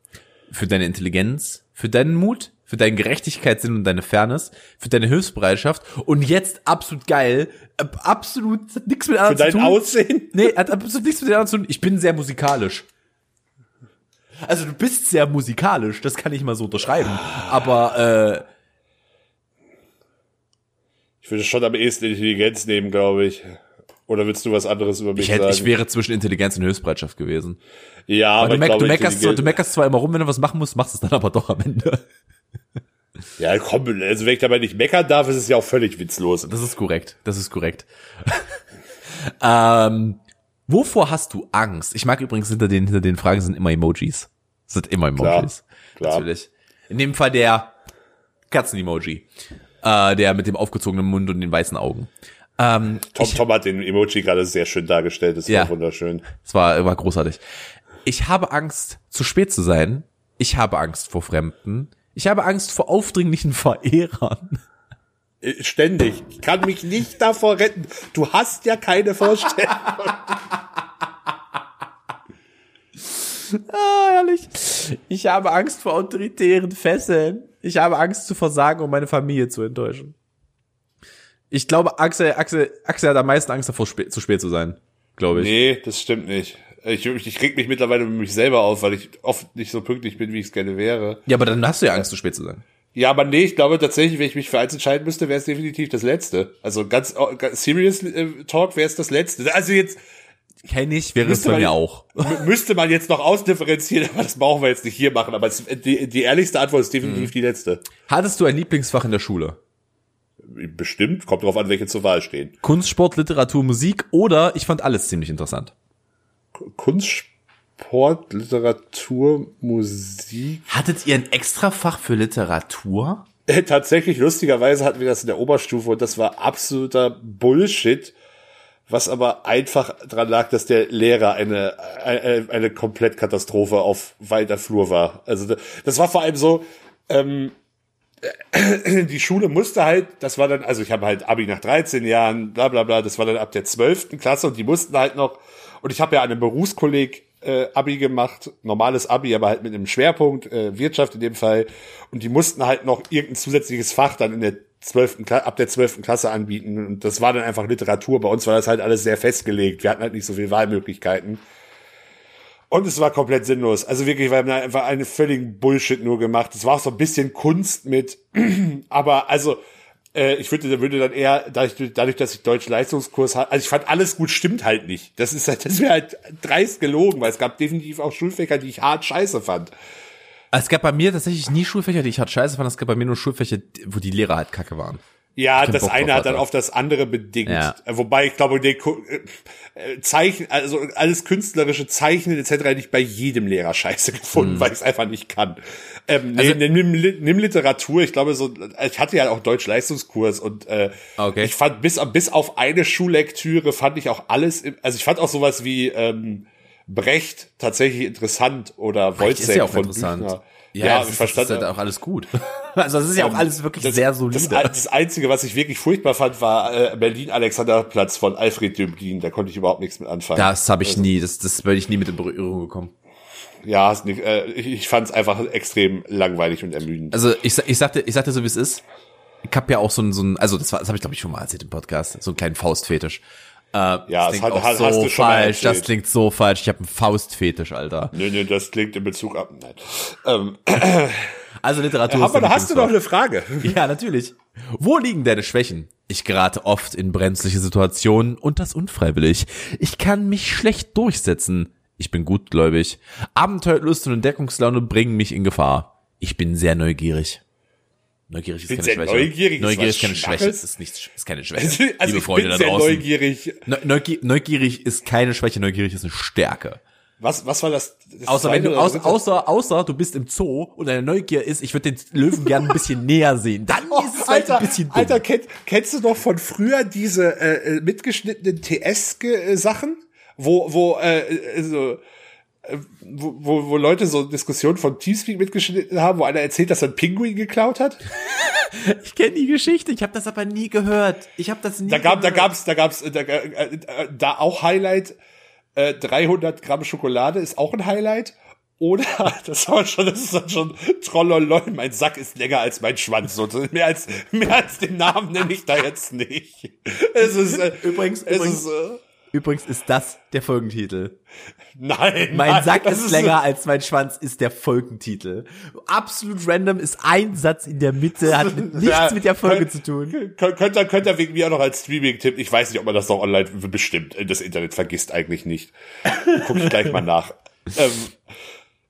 Für deine Intelligenz, für deinen Mut, für deinen Gerechtigkeitssinn und deine Fairness, für deine Hilfsbereitschaft und jetzt absolut geil, äh, absolut nichts mit Für anderen zu dein tun. Aussehen? Nee, hat absolut nichts mit anderen zu tun. Ich bin sehr musikalisch. Also du bist sehr musikalisch, das kann ich mal so unterschreiben. Aber äh, Ich würde schon am ehesten Intelligenz nehmen, glaube ich. Oder willst du was anderes über mich ich, hätte, sagen? ich wäre zwischen Intelligenz und Hilfsbereitschaft gewesen. ja, Aber aber du, meck, glaube, du, meckerst, du meckerst zwar immer rum, wenn du was machen musst, machst es dann aber doch am Ende. Ja, komm, also wenn ich dabei nicht meckern darf, ist es ja auch völlig witzlos. Das ist korrekt. Das ist korrekt. [laughs] ähm, wovor hast du Angst? Ich mag übrigens hinter den, hinter den Fragen sind immer Emojis. Sind immer Emojis. klar. Natürlich. In dem Fall der Katzen-Emoji. Äh, der mit dem aufgezogenen Mund und den weißen Augen. Ähm, Tom, Tom hat den Emoji gerade sehr schön dargestellt. Das Ja. war wunderschön. es war, war großartig. Ich habe Angst, zu spät zu sein. Ich habe Angst vor Fremden. Ich habe Angst vor aufdringlichen Verehrern. Äh, Ständig. Ich kann mich nicht davor retten. Du hast ja keine Vorstellung. Ah, herrlich. Ich habe Angst vor autoritären Fesseln. Ich habe Angst zu versagen, um meine Familie zu enttäuschen. Ich glaube, Axel, Axel, Axel hat am meisten Angst davor, spä zu spät zu sein. glaube ich. Nee, das stimmt nicht. Ich, ich reg mich mittlerweile mit mich selber auf, weil ich oft nicht so pünktlich bin, wie ich es gerne wäre. Ja, aber dann hast du ja Angst, zu spät zu sein. Ja, aber nee, ich glaube tatsächlich, wenn ich mich für eins entscheiden müsste, wäre es definitiv das Letzte. Also ganz, ganz serious äh, Talk wäre es das Letzte. Also jetzt Kenne ich, wäre es bei mir auch. [laughs] müsste man jetzt noch ausdifferenzieren, [laughs] aber das brauchen wir jetzt nicht hier machen. Aber es, die, die ehrlichste Antwort ist definitiv die letzte. Hattest du ein Lieblingsfach in der Schule? Bestimmt, kommt drauf an, welche zur Wahl stehen. Kunst, Sport, Literatur, Musik oder ich fand alles ziemlich interessant. Kunst, Sport, Literatur, Musik. Hattet ihr ein Extrafach für Literatur? Äh, Tatsächlich, lustigerweise hatten wir das in der Oberstufe und das war absoluter Bullshit, was aber einfach dran lag, dass der Lehrer eine, eine, eine Komplettkatastrophe auf weiter Flur war. Also da- das war vor allem so, ähm, [clears throat] die Schule musste halt, das war dann, also ich habe halt Abi nach 13 Jahren, bla bla bla, das war dann ab der 12. Klasse und die mussten halt noch, und ich habe ja an einem Berufskolleg äh, Abi gemacht, normales Abi, aber halt mit einem Schwerpunkt, äh, Wirtschaft in dem Fall, und die mussten halt noch irgendein zusätzliches Fach dann in der 12. Kla ab der 12. Klasse anbieten und das war dann einfach Literatur, bei uns war das halt alles sehr festgelegt, wir hatten halt nicht so viele Wahlmöglichkeiten. Und es war komplett sinnlos. Also wirklich, wir haben da einfach einen völligen Bullshit nur gemacht. Es war auch so ein bisschen Kunst mit, [clears throat] aber also äh, ich würde, würde dann eher, dadurch, dadurch, dass ich Deutsch-Leistungskurs hatte, also ich fand alles gut, stimmt halt nicht. Das ist halt, das wäre halt dreist gelogen, weil es gab definitiv auch Schulfächer, die ich hart scheiße fand. Es gab bei mir tatsächlich nie Schulfächer, die ich halt scheiße fand. Es gab bei mir nur Schulfächer, wo die Lehrer halt kacke waren. Ja, das eine drauf hat dann auf das andere bedingt. Ja. Äh, Wobei ich glaube, Ku- äh, äh, Zeichen, also alles künstlerische Zeichnen etc. hätte ich bei jedem Lehrer scheiße [laughs] gefunden, weil ich es einfach nicht kann. Ähm, nee, Also- nimm, nimm, nimm Literatur, ich glaube so, ich hatte ja auch Deutsch-Leistungskurs und äh, Okay. ich fand bis, bis auf eine Schullektüre fand ich auch alles, also ich fand auch sowas wie ähm, Brecht tatsächlich interessant oder Wolzek ist ja auch von interessant. Büchner. Ja, Ja, das, ich ist, verstand. das ist halt auch alles gut. [laughs] Also das ist ja auch alles wirklich Das- sehr Das, solide. das Einzige, was ich wirklich furchtbar fand, war äh, Berlin-Alexanderplatz von Alfred Döblin. Da konnte ich überhaupt nichts mit anfangen. Das habe ich nie, das, das bin ich nie mit in Berührung gekommen. Ja, nicht, äh, ich, fand es einfach extrem langweilig und ermüdend. Also ich, ich sagte, ich sagte so wie es ist. Ich hab ja auch so ein, so ein also das war, das habe ich glaube ich schon mal erzählt im Podcast, so einen kleinen Faustfetisch. Äh, Ja, das klingt hat- so hast du schon falsch. Das klingt so falsch. Ich habe einen Faustfetisch, Alter. Nö, nö, das klingt in Bezug ab. Nein. Ähm, [clears throat] Also Literatur. aber da hast du doch eine Frage. [laughs] Ja, natürlich. Wo liegen deine Schwächen? Ich gerate oft in brenzliche Situationen und das unfreiwillig. Ich kann mich schlecht durchsetzen. Ich bin gutgläubig. Abenteuerlust und Entdeckungslaune bringen mich in Gefahr. Ich bin sehr neugierig. Neugierig ist bin keine sehr Schwäche. neugierig, ist neugierig ist keine Schwäche. Schwaches? Ist, nicht, ist keine Schwäche. Also Liebe ich Freunde bin da sehr draußen. neugierig. Neu- Neugier, neugierig ist keine Schwäche, neugierig ist eine Stärke. Was, was war das? das Außer wenn du, außer, außer, außer du bist im Zoo und deine Neugier ist, ich würde den Löwen gerne ein bisschen [laughs] näher sehen. Dann Oh, ist es halt Alter, ein bisschen dumm. Alter kenn, kennst du noch von früher diese äh, äh, mitgeschnittenen TS-Sachen? Wo, wo, äh, äh, so, äh, wo, wo, wo Leute so Diskussionen von Teamspeak mitgeschnitten haben, wo einer erzählt, dass er einen Pinguin geklaut hat? [laughs] Ich kenne die Geschichte, ich habe das aber nie gehört. Ich habe das nie Da gab, da gehört. gab's, da gab's, da, äh, äh, da auch Highlight, äh, 300 Gramm Schokolade ist auch ein Highlight. Oder, [laughs] das war schon, das ist dann schon Trollolol, mein Sack ist länger als mein Schwanz. So, mehr als, mehr als den Namen nenne ich da jetzt nicht. Es ist, äh, Übrigens, es übrigens- ist, äh, Übrigens ist das der Folgentitel. nein. Mein nein, Sack das ist länger als mein Schwanz ist der Folgentitel. Absolut random ist ein Satz in der Mitte, hat mit [laughs] nichts Ja, mit der Folge könnt- zu tun. Könnt, könnt ihr, könnt ihr wegen mir auch noch als Streaming-Tipp, ich weiß nicht, ob man das noch online bestimmt, das Internet vergisst eigentlich nicht. Guck ich gleich mal nach. [laughs] ähm,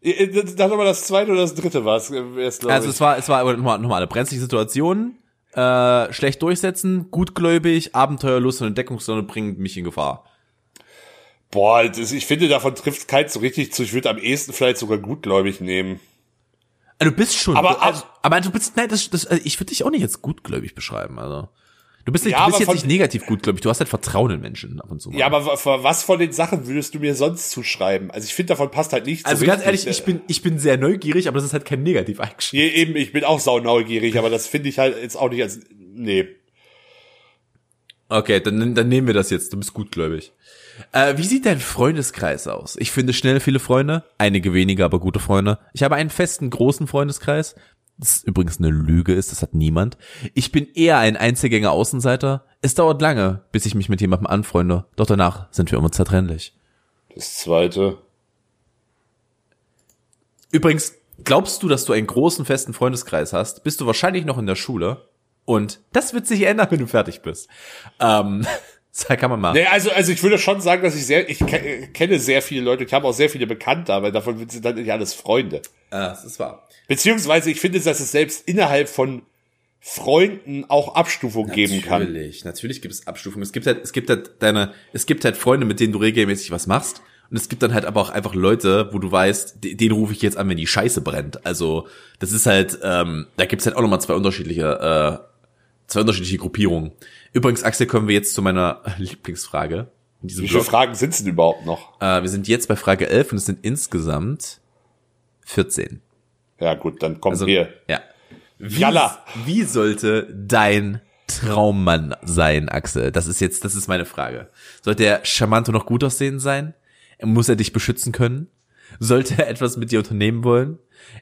äh, dann nochmal das zweite oder das dritte war es. äh, glaub Also es war, es war nochmal, nochmal eine brenzliche Situation. Äh, schlecht durchsetzen, gutgläubig, Abenteuerlust und Entdeckungslaune bringen mich in Gefahr. Boah, das, ich finde, davon trifft keins so richtig zu. Ich würde am ehesten vielleicht sogar gutgläubig nehmen. Also du bist schon, Aber- also, aber du bist, nein, das, das, also ich würde dich auch nicht jetzt gutgläubig beschreiben, also. Du bist, nicht, Ja, du bist jetzt von- nicht negativ gutgläubig, du hast halt Vertrauen in Menschen ab und zu. mal. Ja, aber wa- wa- was von den Sachen würdest du mir sonst zuschreiben? Also ich finde, davon passt halt nichts. also so ganz ehrlich, ich bin, ich bin sehr neugierig, aber das ist halt kein negativ eigentlich. Je, eben, ich bin auch sauneugierig, aber das finde ich halt jetzt auch nicht als, nee. Okay, dann, dann nehmen wir das jetzt. Du bist gutgläubig. Äh, wie sieht dein Freundeskreis aus? Ich finde schnell viele Freunde, einige weniger, aber gute Freunde. Ich habe einen festen, großen Freundeskreis. Das übrigens eine Lüge ist, das hat niemand. Ich bin eher ein Einzelgänger Außenseiter. es dauert lange, bis ich mich mit jemandem anfreunde, doch danach sind wir immer zertrennlich. Das zweite. Übrigens, glaubst du, dass du einen großen, festen Freundeskreis hast, bist du wahrscheinlich noch in der Schule. Und das wird sich ändern, wenn du fertig bist. Ähm, [laughs] das kann man mal. Nee, also, also ich würde schon sagen, dass ich sehr, ich ke kenne sehr viele Leute, ich habe auch sehr viele Bekannte, aber davon sind dann nicht alles Freunde. Ah, das ist wahr. Beziehungsweise ich finde, dass es selbst innerhalb von Freunden auch Abstufung geben kann. Natürlich, natürlich gibt es Abstufungen. Es gibt halt, es gibt halt deine, es gibt halt Freunde, mit denen du regelmäßig was machst. Und es gibt dann halt aber auch einfach Leute, wo du weißt, den, den rufe ich jetzt an, wenn die Scheiße brennt. Also das ist halt, ähm, da gibt's halt auch nochmal zwei unterschiedliche, äh, zwei unterschiedliche Gruppierungen. Übrigens, Axel, kommen wir jetzt zu meiner [laughs] Lieblingsfrage. In diesem Wie viele Blog. Fragen sind es denn überhaupt noch? Äh, wir sind jetzt bei Frage 11 und es sind insgesamt 14. Ja gut, dann kommt Also, hier. ja. Wie, Jalla. wie sollte dein Traummann sein, Axel? Das ist jetzt, das ist meine Frage. Sollte er charmant und noch gut aussehen sein? Muss er dich beschützen können? Sollte er etwas mit dir unternehmen wollen?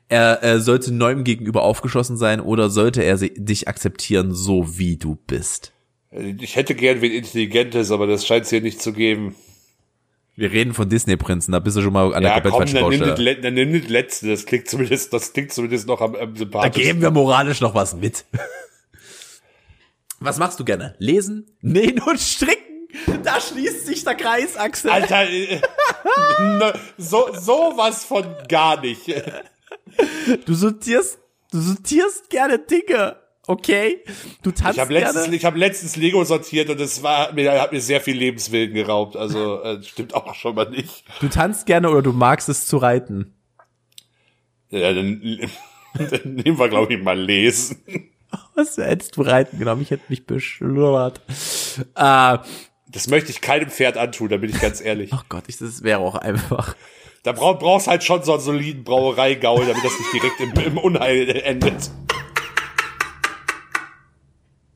Er, er sollte neuem gegenüber aufgeschlossen sein oder sollte er dich akzeptieren, so wie du bist? Ich hätte gern wen Intelligentes, aber das scheint es hier nicht zu geben. Wir reden von Disney-Prinzen, da bist du schon mal an der Ja, komplett komm, dann nimm, das, dann nimm das letzte. Das klingt zumindest, das klingt zumindest noch am, am Da sympathischsten. geben wir moralisch noch was mit. Was machst du gerne? Lesen, nähen und stricken? Da schließt sich der Kreis, Axel. Alter, äh, ne, so, sowas von gar nicht. Du sortierst, du sortierst gerne Dinge, okay? Du tanzt Ich habe letztens, ich hab letztens Lego sortiert und es war hat mir hat mir sehr viel Lebenswillen geraubt. Also äh, stimmt auch schon mal nicht. Du tanzt gerne oder du magst es zu reiten. Ja, dann, dann nehmen wir glaube ich mal lesen. [laughs] Was hättest du reiten genommen? Ich hätte mich beschlummert. Äh, Das möchte ich keinem Pferd antun, da bin ich ganz ehrlich. [laughs] oh Gott, ich, das wäre auch einfach. Da brauch, brauchst halt schon so einen soliden Brauereigaul, damit das nicht direkt im, im Unheil endet.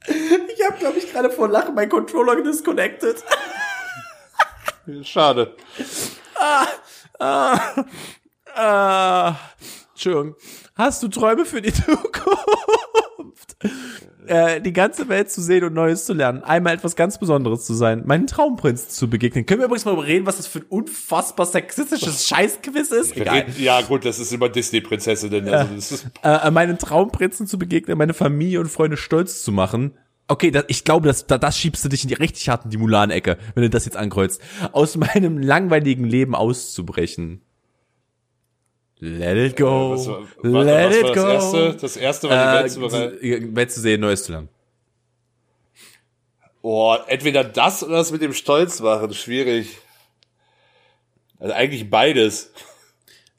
Ich habe, glaube ich, gerade vor Lachen meinen Controller disconnected. Schade. Äh, Entschuldigung. Hast du Träume für die [laughs] Zukunft? Äh, die ganze Welt zu sehen und Neues zu lernen. Einmal etwas ganz Besonderes zu sein. Meinen Traumprinz zu begegnen. Können wir übrigens mal darüber reden, was das für ein unfassbar sexistisches Scheißquiz ist? Egal. Ja, gut, das ist immer Disney-Prinzessinnen. Also das ist, Äh, meinen Traumprinzen zu begegnen, meine Familie und Freunde stolz zu machen. Okay, das, ich glaube, das, da, das schiebst du dich in die richtig hart in die Mulan-Ecke, wenn du das jetzt ankreuzt. Aus meinem langweiligen Leben auszubrechen. Let it go. was, war- Let was it go. das erste? Das erste war die Äh, Welt Welt zu sehen, Neues zu lernen. Oh, entweder das oder das mit dem Stolz machen. Schwierig. Also eigentlich beides.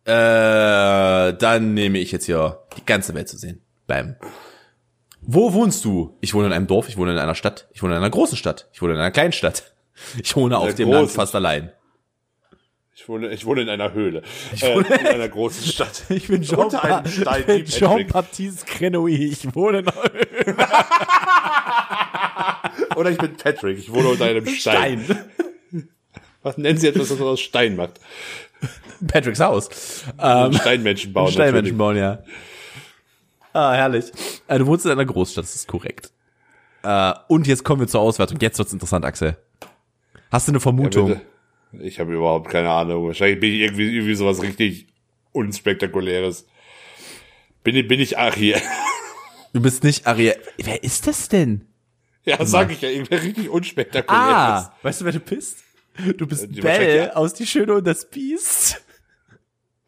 Äh, dann nehme ich jetzt hier die ganze Welt zu sehen. Bam. Wo wohnst du? Ich wohne in einem Dorf, ich wohne in einer Stadt, ich wohne in einer großen Stadt, ich wohne in einer kleinen Stadt. Ich wohne auf dem Land fast allein. Ich wohne, ich wohne in einer Höhle. äh, in einer großen Stadt. [laughs] Ich bin Jean, Unter einem Stein ich bin wie Patrick. Jean-Baptiste Grenouille. Ich wohne in Oder ich bin Patrick. Ich wohne unter einem Stein. Stein. Was nennen Sie etwas, was man aus Stein macht? Patricks Haus. Ähm, Steinmenschen bauen. Steinmenschen bauen, ja. Ah, herrlich. Äh, du wohnst in einer Großstadt, das ist korrekt. Äh, und jetzt kommen wir zur Auswertung. Jetzt wird's interessant, Axel. Hast du eine Vermutung? natürlich. Ich habe überhaupt keine Ahnung. Wahrscheinlich bin ich irgendwie, irgendwie sowas richtig unspektakuläres. Bin, ich- bin ich Ariel? [laughs] du bist nicht Ariel. Wer ist das denn? Ja, sag ich ja, irgendwie richtig unspektakuläres. Ah, weißt du, wer du bist? Du bist die Belle ja. aus Die Schöne und das Biest.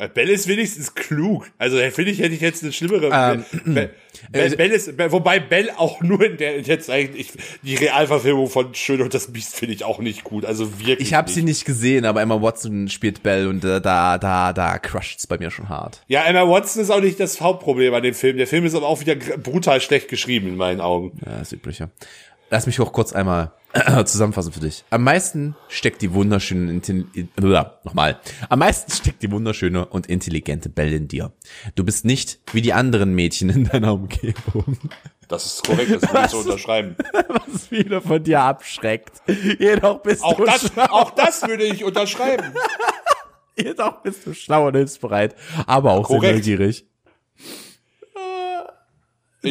Bell ist wenigstens klug. Also finde ich, hätte ich jetzt eine schlimmere. Ähm, Bell, Bell, [clears throat] Bell ist, Bell- wobei Bell auch nur in der jetzt eigentlich die Realverfilmung von Schön und das Biest finde ich auch nicht gut. Also wirklich. Ich habe sie nicht gesehen, aber Emma Watson spielt Belle und äh, da, da, da crusht's bei mir schon hart. Ja, Emma Watson ist auch nicht das Hauptproblem an dem Film. Der Film ist aber auch wieder brutal schlecht geschrieben in meinen Augen. Ja, das Übliche. Lass mich auch kurz einmal [clears throat] zusammenfassen für dich. Am meisten steckt die wunderschöne, Intelli- nochmal. Am meisten steckt die wunderschöne und intelligente Belle in dir. Du bist nicht wie die anderen Mädchen in deiner Umgebung, Das ist korrekt, das will ich so unterschreiben. was viele von dir abschreckt. Jedoch bist Auch du das, schlau. auch das würde ich unterschreiben. [laughs] Jedoch bist du schlau und hilfsbereit, aber auch Korrekt. sehr neugierig.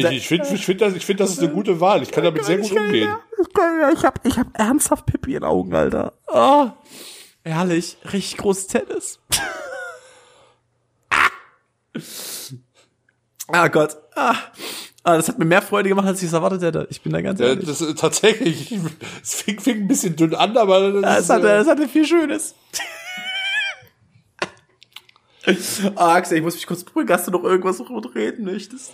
Ich, ich finde, ich finde das, ich finde, das ist eine gute Wahl. Ich kann damit sehr gut umgehen. Ich, ja, ich hab, ernsthaft Pippi in Augen, Alter. Oh, herrlich. Richtig großes Tennis. [laughs] ah Gott. Ah. ah, das hat mir mehr Freude gemacht, als ich es erwartet hätte. Ich bin da ganz Ja, ehrlich. das ist tatsächlich, es fing, fing ein bisschen dünn an, aber das Ja, ist, es hatte, äh, es hatte viel Schönes. [laughs] ah, Axel, ich muss mich kurz beruhigen. Hast du noch irgendwas, reden möchtest?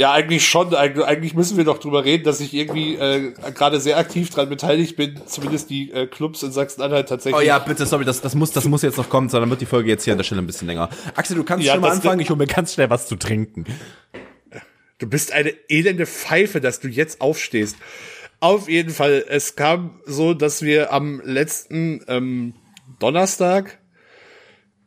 Ja, eigentlich schon. Eig- Eigentlich müssen wir doch drüber reden, dass ich irgendwie äh, gerade sehr aktiv dran beteiligt bin, zumindest die äh, Clubs in Sachsen-Anhalt tatsächlich. Oh ja, bitte, sorry, das, das, muss, das muss jetzt noch kommen, sondern wird die Folge jetzt hier an der Stelle ein bisschen länger. Axel, du kannst Ja, schon mal anfangen, ich hole mir ganz schnell was zu trinken. Du bist eine elende Pfeife, dass du jetzt aufstehst. Auf jeden Fall, es kam so, dass wir am letzten ähm, Donnerstag,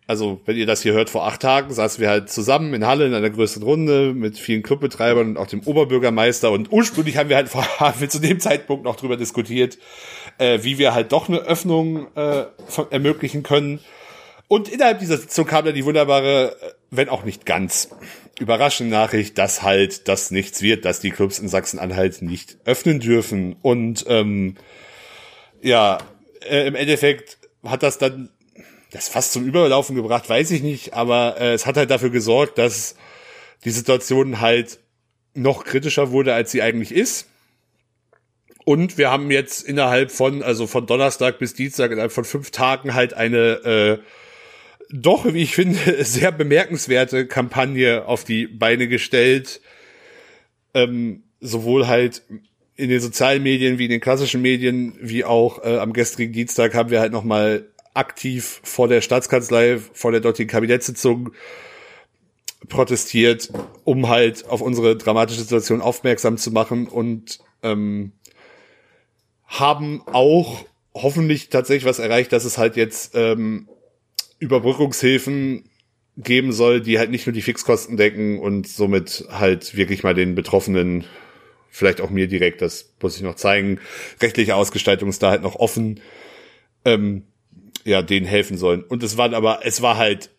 also wenn ihr das hier hört, vor acht Tagen, saßen wir halt zusammen in Halle in einer größeren Runde mit vielen Clubbetreibern und auch dem Oberbürgermeister. Und ursprünglich haben wir halt vor, [laughs] haben wir zu dem Zeitpunkt noch drüber diskutiert, äh, wie wir halt doch eine Öffnung äh, ermöglichen können. Und innerhalb dieser Sitzung kam dann die wunderbare, äh, wenn auch nicht ganz überraschende Nachricht, dass halt das nichts wird, dass die Clubs in Sachsen-Anhalt nicht öffnen dürfen. Und ähm, ja, äh, im Endeffekt hat das dann das fast zum Überlaufen gebracht, weiß ich nicht, aber äh, es hat halt dafür gesorgt, dass die Situation halt noch kritischer wurde, als sie eigentlich ist. Und wir haben jetzt innerhalb von, also von Donnerstag bis Dienstag, innerhalb von fünf Tagen halt eine äh, doch, wie ich finde, [laughs] sehr bemerkenswerte Kampagne auf die Beine gestellt. Ähm, sowohl halt in den sozialen Medien wie in den klassischen Medien, wie auch äh, am gestrigen Dienstag haben wir halt nochmal aktiv vor der Staatskanzlei, vor der dortigen Kabinettssitzung protestiert, um halt auf unsere dramatische Situation aufmerksam zu machen und ähm, haben auch hoffentlich tatsächlich was erreicht, dass es halt jetzt ähm, Überbrückungshilfen geben soll, die halt nicht nur die Fixkosten decken und somit halt wirklich mal den Betroffenen, vielleicht auch mir direkt, das muss ich noch zeigen, rechtliche Ausgestaltung ist da halt noch offen, ähm, ja, denen helfen sollen. Und es waren aber, es war halt,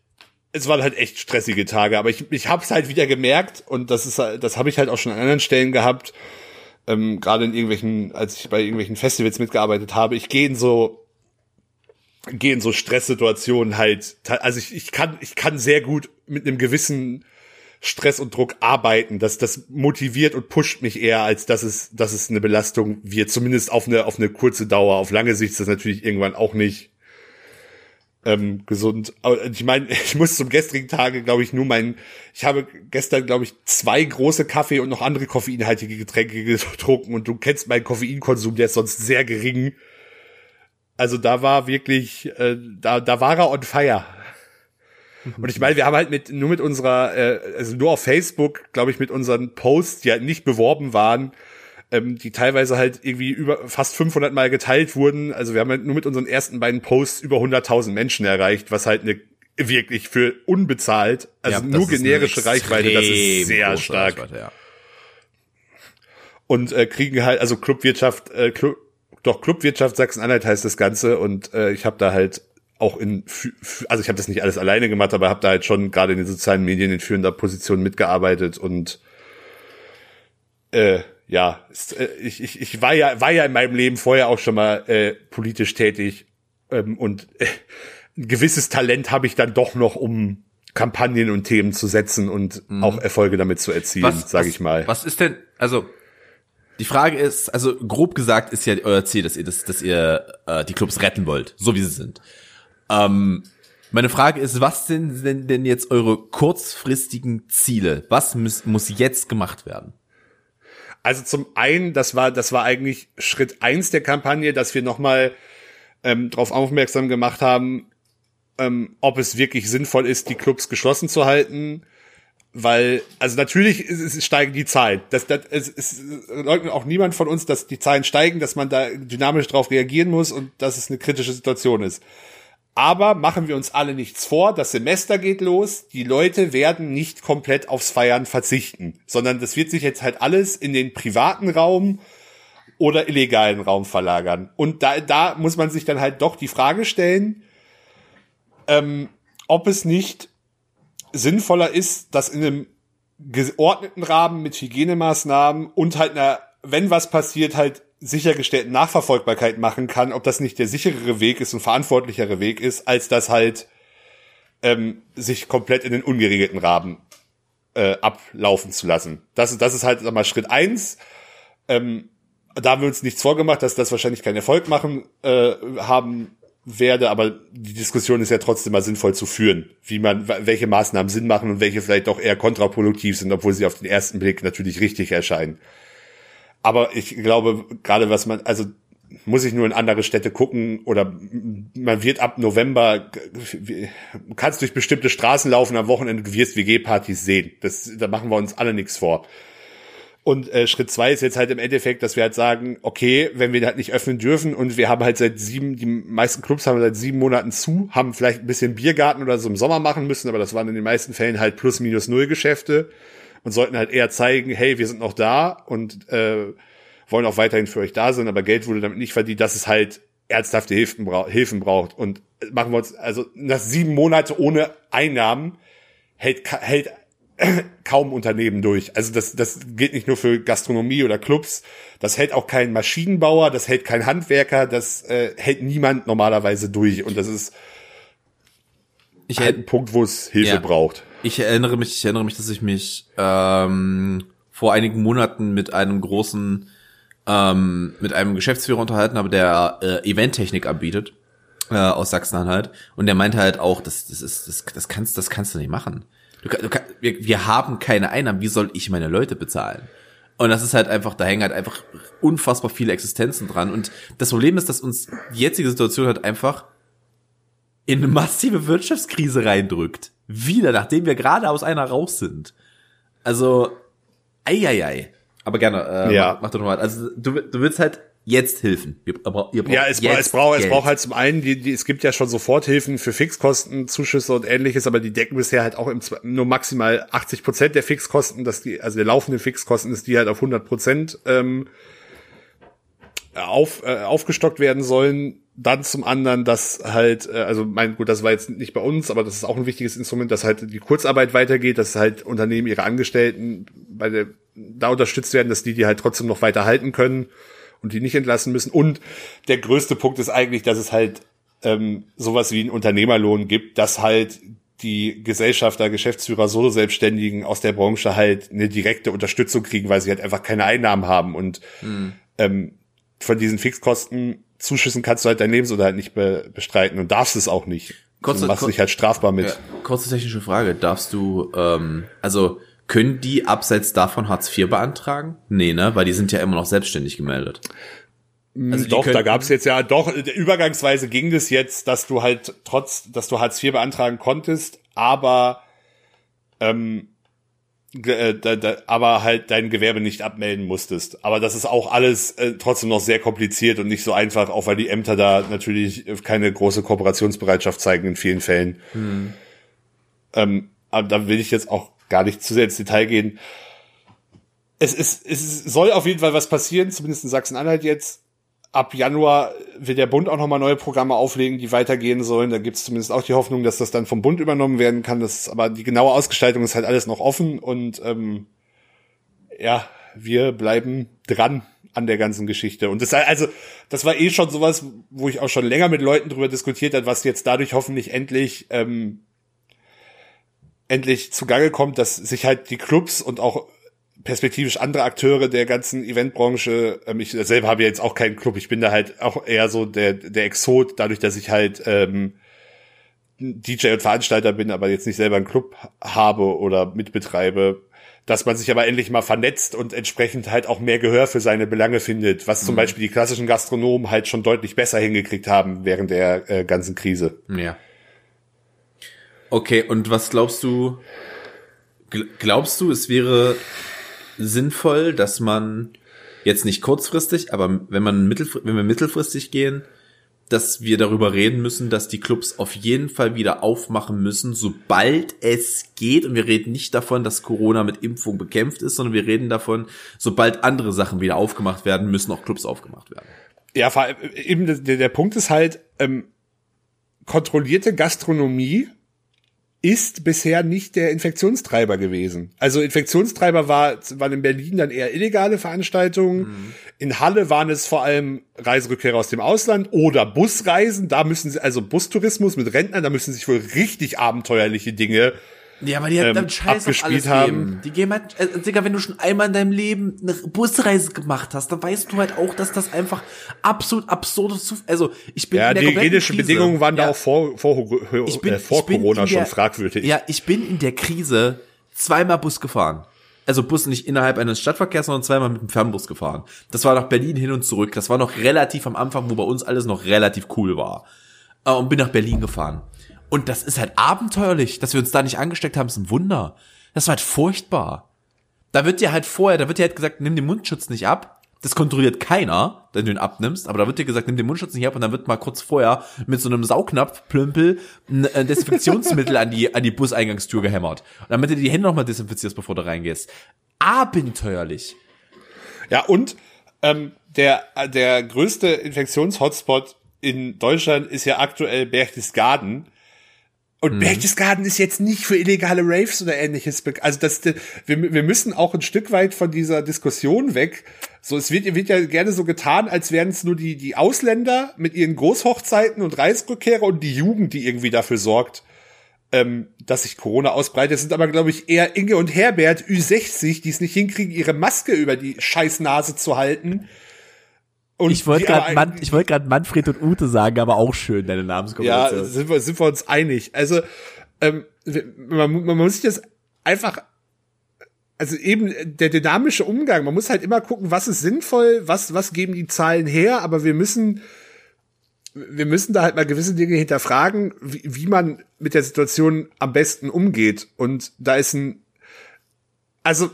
es waren halt echt stressige Tage, aber ich, ich hab's halt wieder gemerkt und das ist, das habe ich halt auch schon an anderen Stellen gehabt, ähm, gerade in irgendwelchen, als ich bei irgendwelchen Festivals mitgearbeitet habe, ich gehe in so gehe in so Stresssituationen halt, also ich, ich kann, ich kann sehr gut mit einem gewissen Stress und Druck arbeiten. Das, das motiviert und pusht mich eher, als dass es, dass es eine Belastung wird. Zumindest auf eine, auf eine kurze Dauer. Auf lange Sicht ist das natürlich irgendwann auch nicht ähm, gesund. Ich meine, [laughs] ich muss zum gestrigen Tage, glaube ich, nur mein, ich habe gestern, glaube ich, zwei große Kaffee und noch andere koffeinhaltige Getränke getrunken und du kennst meinen Koffeinkonsum, der ist sonst sehr gering. Also da war wirklich, äh, da, da war er on fire. [laughs] Und ich meine, wir haben halt mit nur mit unserer, äh, also nur auf Facebook, glaube ich, mit unseren Posts, die halt nicht beworben waren, ähm, die teilweise halt irgendwie über fast 500 Mal geteilt wurden. Also wir haben halt nur mit unseren ersten beiden Posts über 100.000 Menschen erreicht, was halt eine wirklich für unbezahlt, also Ja, nur generische Reichweite, das ist sehr stark ja. und äh, kriegen halt, also Clubwirtschaft, äh, Club, doch Clubwirtschaft Sachsen-Anhalt heißt das Ganze und äh, ich habe da halt auch in, also ich habe das nicht alles alleine gemacht, aber habe da halt schon gerade in den sozialen Medien in führender Position mitgearbeitet und äh, ja, äh, ich, ich, ich war ja war ja in meinem Leben vorher auch schon mal äh, politisch tätig ähm, und äh, ein gewisses Talent habe ich dann doch noch, um Kampagnen und Themen zu setzen und auch Erfolge damit zu erzielen, sage ich mal. Was ist denn, also die Frage ist, also grob gesagt ist ja euer Ziel, dass ihr das, dass ihr äh, die Clubs retten wollt, so wie sie sind. Ähm, meine Frage ist, was sind denn, denn jetzt eure kurzfristigen Ziele? Was muss, muss jetzt gemacht werden? Also zum einen, das war, das war eigentlich Schritt eins der Kampagne, dass wir nochmal ähm, darauf aufmerksam gemacht haben, ähm, ob es wirklich sinnvoll ist, die Clubs geschlossen zu halten. Weil, also natürlich ist, steigen die Zahlen. Das, das, es, es leugnet auch niemand von uns, dass die Zahlen steigen, dass man da dynamisch drauf reagieren muss und dass es eine kritische Situation ist. Aber machen wir uns alle nichts vor, das Semester geht los, die Leute werden nicht komplett aufs Feiern verzichten, sondern das wird sich jetzt halt alles in den privaten Raum oder illegalen Raum verlagern. Und da, da muss man sich dann halt doch die Frage stellen, ähm, ob es nicht sinnvoller ist, das in einem geordneten Rahmen mit Hygienemaßnahmen und halt einer, wenn was passiert, halt sichergestellten Nachverfolgbarkeit machen kann, ob das nicht der sicherere Weg ist und verantwortlichere Weg ist, als das halt ähm, sich komplett in den ungeregelten Rahmen äh, ablaufen zu lassen. Das, ist das ist halt mal Schritt eins. Ähm, da haben wir uns nichts vorgemacht, dass das wahrscheinlich keinen Erfolg machen äh, haben werde, aber die Diskussion ist ja trotzdem mal sinnvoll zu führen, wie man, welche Maßnahmen Sinn machen und welche vielleicht auch eher kontraproduktiv sind, obwohl sie auf den ersten Blick natürlich richtig erscheinen. Aber ich glaube, gerade was man, also muss ich nur in andere Städte gucken oder man wird ab November, kannst durch bestimmte Straßen laufen am Wochenende, du wirst WG-Partys sehen. Das, da machen wir uns alle nichts vor. Und äh, Schritt zwei ist jetzt halt im Endeffekt, dass wir halt sagen, okay, wenn wir halt nicht öffnen dürfen und wir haben halt seit sieben, die meisten Clubs haben seit sieben Monaten zu, haben vielleicht ein bisschen Biergarten oder so im Sommer machen müssen, aber das waren in den meisten Fällen halt plus minus null Geschäfte und sollten halt eher zeigen, hey, wir sind noch da und äh, wollen auch weiterhin für euch da sein, aber Geld wurde damit nicht verdient, dass es halt ernsthafte Hilfen, bra Hilfen braucht. Und machen wir uns, also nach sieben Monate ohne Einnahmen hält, hält [clears throat] kaum Unternehmen durch. Also das, das gilt nicht nur für Gastronomie oder Clubs. Das hält auch kein Maschinenbauer, das hält kein Handwerker, das äh, hält niemand normalerweise durch. Und das ist Ich, halt ein Punkt, wo es Hilfe Ja. braucht. Ich erinnere mich, ich erinnere mich, dass ich mich ähm, vor einigen Monaten mit einem großen, ähm, mit einem Geschäftsführer unterhalten habe, der äh, Eventtechnik anbietet äh, aus Sachsen-Anhalt und der meinte halt auch, das, das ist, das, das kannst, das kannst du nicht machen. Du, du, wir, wir haben keine Einnahmen. Wie soll ich meine Leute bezahlen? Und das ist halt einfach, da hängen halt einfach unfassbar viele Existenzen dran. Und das Problem ist, dass uns die jetzige Situation halt einfach in eine massive Wirtschaftskrise reindrückt. Wieder, nachdem wir gerade aus einer raus sind. Also, eieiei. Aber gerne, äh, Ja. mach, mach doch nochmal. Also, du, du willst halt jetzt Hilfen. Ihr, ihr braucht Ja, es, bra es braucht es braucht halt zum einen, die, die, es gibt ja schon Soforthilfen für Fixkosten, Zuschüsse und ähnliches, aber die decken bisher halt auch im, nur maximal 80 Prozent der Fixkosten, dass die, also der laufenden Fixkosten ist, die halt auf 100 Prozent ähm, auf, äh, aufgestockt werden sollen. Dann zum anderen, dass halt, äh, also mein, gut, das war jetzt nicht bei uns, aber das ist auch ein wichtiges Instrument, dass halt die Kurzarbeit weitergeht, dass halt Unternehmen ihre Angestellten bei der, da unterstützt werden, dass die die halt trotzdem noch weiter halten können und die nicht entlassen müssen. Und der größte Punkt ist eigentlich, dass es halt ähm, sowas wie einen Unternehmerlohn gibt, dass halt die Gesellschafter, Geschäftsführer, Solo-Selbstständigen aus der Branche halt eine direkte Unterstützung kriegen, weil sie halt einfach keine Einnahmen haben und ähm, von diesen Fixkosten Zuschüssen kannst du halt deinen Lebensunterhalt nicht be bestreiten und darfst es auch nicht. Kurze- du machst kur- dich halt strafbar mit. Ja, kurze technische Frage. Darfst du, ähm, also, können die abseits davon Hartz IV beantragen? Nee, ne? Weil die sind ja immer noch selbstständig gemeldet. Also die doch, da gab's jetzt ja doch, äh, übergangsweise ging das jetzt, dass du halt trotz, dass du Hartz IV beantragen konntest, aber ähm, äh, aber halt dein Gewerbe nicht abmelden musstest. Aber das ist auch alles äh, trotzdem noch sehr kompliziert und nicht so einfach, auch weil die Ämter da natürlich keine große Kooperationsbereitschaft zeigen in vielen Fällen. Ähm, aber da will ich jetzt auch gar nicht zu sehr ins Detail gehen. Es ist, es soll auf jeden Fall was passieren, zumindest in Sachsen-Anhalt jetzt. Ab Januar will der Bund auch nochmal neue Programme auflegen, die weitergehen sollen. Da gibt es zumindest auch die Hoffnung, dass das dann vom Bund übernommen werden kann. Das, aber die genaue Ausgestaltung ist halt alles noch offen und ähm, ja, wir bleiben dran an der ganzen Geschichte. Und das also, das war eh schon sowas, wo ich auch schon länger mit Leuten drüber diskutiert habe, was jetzt dadurch hoffentlich endlich ähm, endlich zugange kommt, dass sich halt die Clubs und auch perspektivisch andere Akteure der ganzen Eventbranche, ähm, ich selber habe ja jetzt auch keinen Club, ich bin da halt auch eher so der, der Exot, dadurch, dass ich halt ähm, DJ und Veranstalter bin, aber jetzt nicht selber einen Club habe oder mitbetreibe, dass man sich aber endlich mal vernetzt und entsprechend halt auch mehr Gehör für seine Belange findet, was zum Beispiel die klassischen Gastronomen halt schon deutlich besser hingekriegt haben während der äh, ganzen Krise. Ja. Okay, und was glaubst du? gl- Glaubst du, es wäre sinnvoll, dass man jetzt nicht kurzfristig, aber wenn man mittelfr wenn wir mittelfristig gehen, dass wir darüber reden müssen, dass die Clubs auf jeden Fall wieder aufmachen müssen, sobald es geht. Und wir reden nicht davon, dass Corona mit Impfung bekämpft ist, sondern wir reden davon, sobald andere Sachen wieder aufgemacht werden, müssen auch Clubs aufgemacht werden. Ja, äh, eben der, der Punkt ist halt, ähm, kontrollierte Gastronomie ist bisher nicht der Infektionstreiber gewesen. Also Infektionstreiber war, waren in Berlin dann eher illegale Veranstaltungen. Mhm. In Halle waren es vor allem Reiserückkehrer aus dem Ausland oder Busreisen. Da müssen sie, also Bustourismus mit Rentnern, da müssen sich wohl richtig abenteuerliche Dinge ja, aber die hat ähm, dann Scheiß auf alles haben. Leben. Die gehen halt, äh, Digga, wenn du schon einmal in deinem Leben eine Busreise gemacht hast, dann weißt du halt auch, dass das einfach absolut absurd ist. Also, ich bin ja, in der die hygienischen Bedingungen waren ja. da auch vor, vor, ich bin, äh, vor Corona schon der, fragwürdig. Ja, ich bin in der Krise zweimal Bus gefahren. Also Bus nicht innerhalb eines Stadtverkehrs, sondern zweimal mit dem Fernbus gefahren. Das war nach Berlin hin und zurück. Das war noch relativ am Anfang, wo bei uns alles noch relativ cool war. Äh, und bin nach Berlin gefahren. Und das ist halt abenteuerlich, dass wir uns da nicht angesteckt haben, ist ein Wunder. Das war halt furchtbar. Da wird dir halt vorher, da wird dir halt gesagt, nimm den Mundschutz nicht ab. Das kontrolliert keiner, wenn du ihn abnimmst, aber da wird dir gesagt, nimm den Mundschutz nicht ab und dann wird mal kurz vorher mit so einem Saugnapf-Plümpel ein Desinfektionsmittel an die, an die Buseingangstür gehämmert. Und damit du die Hände nochmal desinfizierst, bevor du reingehst. Abenteuerlich. Ja, und ähm, der, der größte Infektions-Hotspot in Deutschland ist ja aktuell Berchtesgaden. Und mhm. Berchtesgaden ist jetzt nicht für illegale Raves oder ähnliches. Also das, wir, wir müssen auch ein Stück weit von dieser Diskussion weg. So, es wird, wird ja gerne so getan, als wären es nur die, die Ausländer mit ihren Großhochzeiten und Reiserückkehrer und die Jugend, die irgendwie dafür sorgt, ähm, dass sich Corona ausbreitet. Es sind aber, glaube ich, eher Inge und Herbert, Ü60, die es nicht hinkriegen, ihre Maske über die Scheißnase zu halten und ich wollte gerade Man, ich wollte gerade Manfred und Ute sagen, aber auch schön deine Namenskombination. Ja, sind wir, sind wir uns einig. Also ähm, man, man muss sich das einfach also eben der dynamische Umgang. Man muss halt immer gucken, was ist sinnvoll, was was geben die Zahlen her, aber wir müssen wir müssen da halt mal gewisse Dinge hinterfragen, wie, wie man mit der Situation am besten umgeht. Und da ist ein also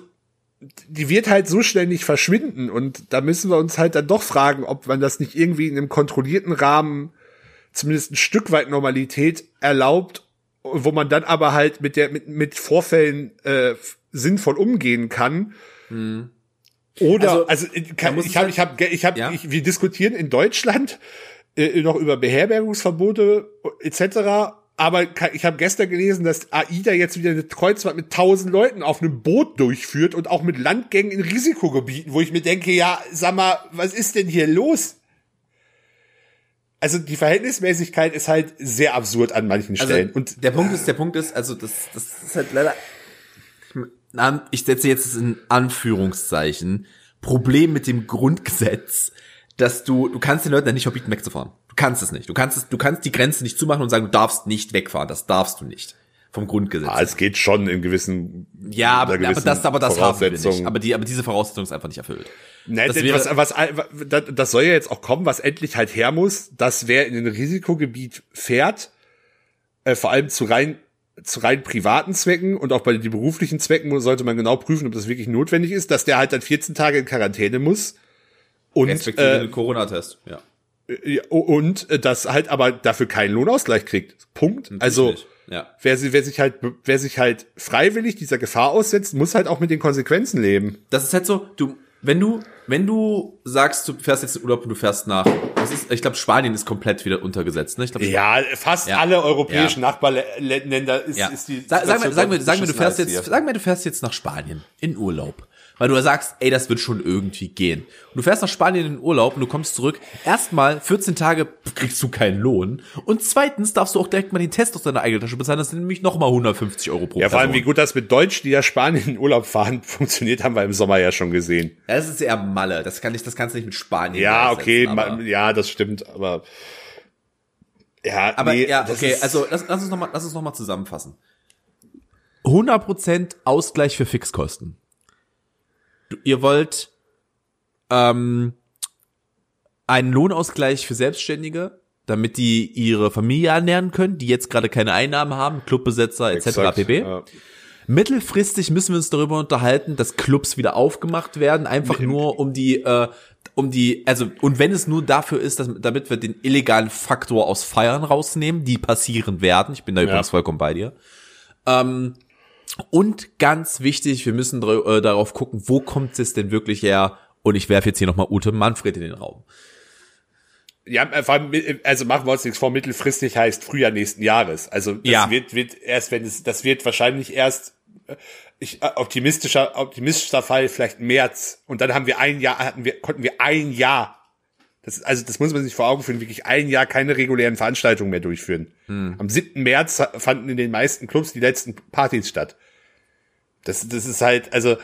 die wird halt so schnell nicht verschwinden und da müssen wir uns halt dann doch fragen, ob man das nicht irgendwie in einem kontrollierten Rahmen zumindest ein Stück weit Normalität erlaubt, wo man dann aber halt mit der mit, mit Vorfällen äh, sinnvoll umgehen kann. Mhm. Oder also, also kann, ich habe ich habe ich habe ja? wir diskutieren in Deutschland äh, noch über Beherbergungsverbote etc aber ich habe gestern gelesen, dass AIDA jetzt wieder eine Kreuzfahrt mit tausend Leuten auf einem Boot durchführt und auch mit Landgängen in Risikogebieten, wo ich mir denke, ja, sag mal, was ist denn hier los? Also die Verhältnismäßigkeit ist halt sehr absurd an manchen also Stellen. Und der Punkt ist, der Punkt ist, also das, das ist halt leider, ich setze jetzt in Anführungszeichen, Problem mit dem Grundgesetz, dass du, du kannst den Leuten ja nicht verbieten, wegzufahren. Du kannst es nicht. Du kannst es, du kannst die Grenze nicht zumachen und sagen, du darfst nicht wegfahren. Das darfst du nicht. Vom Grundgesetz. Ah, es geht schon in gewissen. Ja, aber, aber das, aber das haben wir nicht. Aber die, aber diese Voraussetzung ist einfach nicht erfüllt. Nee, das, wäre, was, was, das soll ja jetzt auch kommen, was endlich halt her muss, dass wer in ein Risikogebiet fährt, äh, vor allem zu rein zu rein privaten Zwecken und auch bei den beruflichen Zwecken sollte man genau prüfen, ob das wirklich notwendig ist, dass der halt dann 14 Tage in Quarantäne muss. Und äh, Corona-Test, ja. Und äh, das halt aber dafür keinen Lohnausgleich kriegt. Punkt. Natürlich also ja. wer, wer sich halt, wer sich halt freiwillig dieser Gefahr aussetzt, muss halt auch mit den Konsequenzen leben. Das ist halt so, du, wenn du, wenn du sagst, du fährst jetzt in Urlaub und du fährst nach, das ist, ich glaube, Spanien ist komplett wieder untergesetzt, ne? Ich glaub, ja, fast ja. alle europäischen ja. Nachbarländer ist, ja. ist die. Sag, sag, mir, sag, mir, sag mir, du fährst jetzt, sag mir, du fährst jetzt nach Spanien in Urlaub weil du sagst, ey, das wird schon irgendwie gehen. Und du fährst nach Spanien in den Urlaub und du kommst zurück. Erstmal 14 Tage kriegst du keinen Lohn. Und zweitens darfst du auch direkt mal den Test aus deiner eigenen Tasche bezahlen. Das sind nämlich nochmal 150 Euro pro Ja, vor allem, wie gut das mit Deutschen, die ja Spanien in den Urlaub fahren, [laughs] funktioniert, haben wir im Sommer ja schon gesehen. Das ist eher Malle. Das kann ich, das kannst du nicht mit Spanien. Ja, okay, ja, das stimmt, aber ja, aber nee, ja, okay, also lass, lass uns nochmal, lass uns noch mal zusammenfassen. 100% Ausgleich für Fixkosten ihr wollt ähm, einen Lohnausgleich für Selbstständige, damit die ihre Familie ernähren können, die jetzt gerade keine Einnahmen haben, Clubbesetzer etc. Exakt, pp. Ja. Mittelfristig müssen wir uns darüber unterhalten, dass Clubs wieder aufgemacht werden, einfach nur um die, äh, um die, also und wenn es nur dafür ist, dass, damit wir den illegalen Faktor aus Feiern rausnehmen, die passieren werden. Ich bin da ja. übrigens vollkommen bei dir. Ähm, und ganz wichtig, wir müssen äh, darauf gucken, wo kommt es denn wirklich her? Und ich werfe jetzt hier nochmal Ute Manfred in den Raum. Ja, äh, vor allem, äh, also machen wir uns nichts vor, mittelfristig heißt Frühjahr nächsten Jahres. Also das Ja. wird, wird erst, wenn es, das wird wahrscheinlich erst ich, optimistischer, optimistischer Fall vielleicht März. Und dann haben wir ein Jahr, hatten wir, konnten wir ein Jahr. Das, also das muss man sich vor Augen führen, wirklich ein Jahr keine regulären Veranstaltungen mehr durchführen. Am 7. März fanden in den meisten Clubs die letzten Partys statt. Das, das ist halt, also,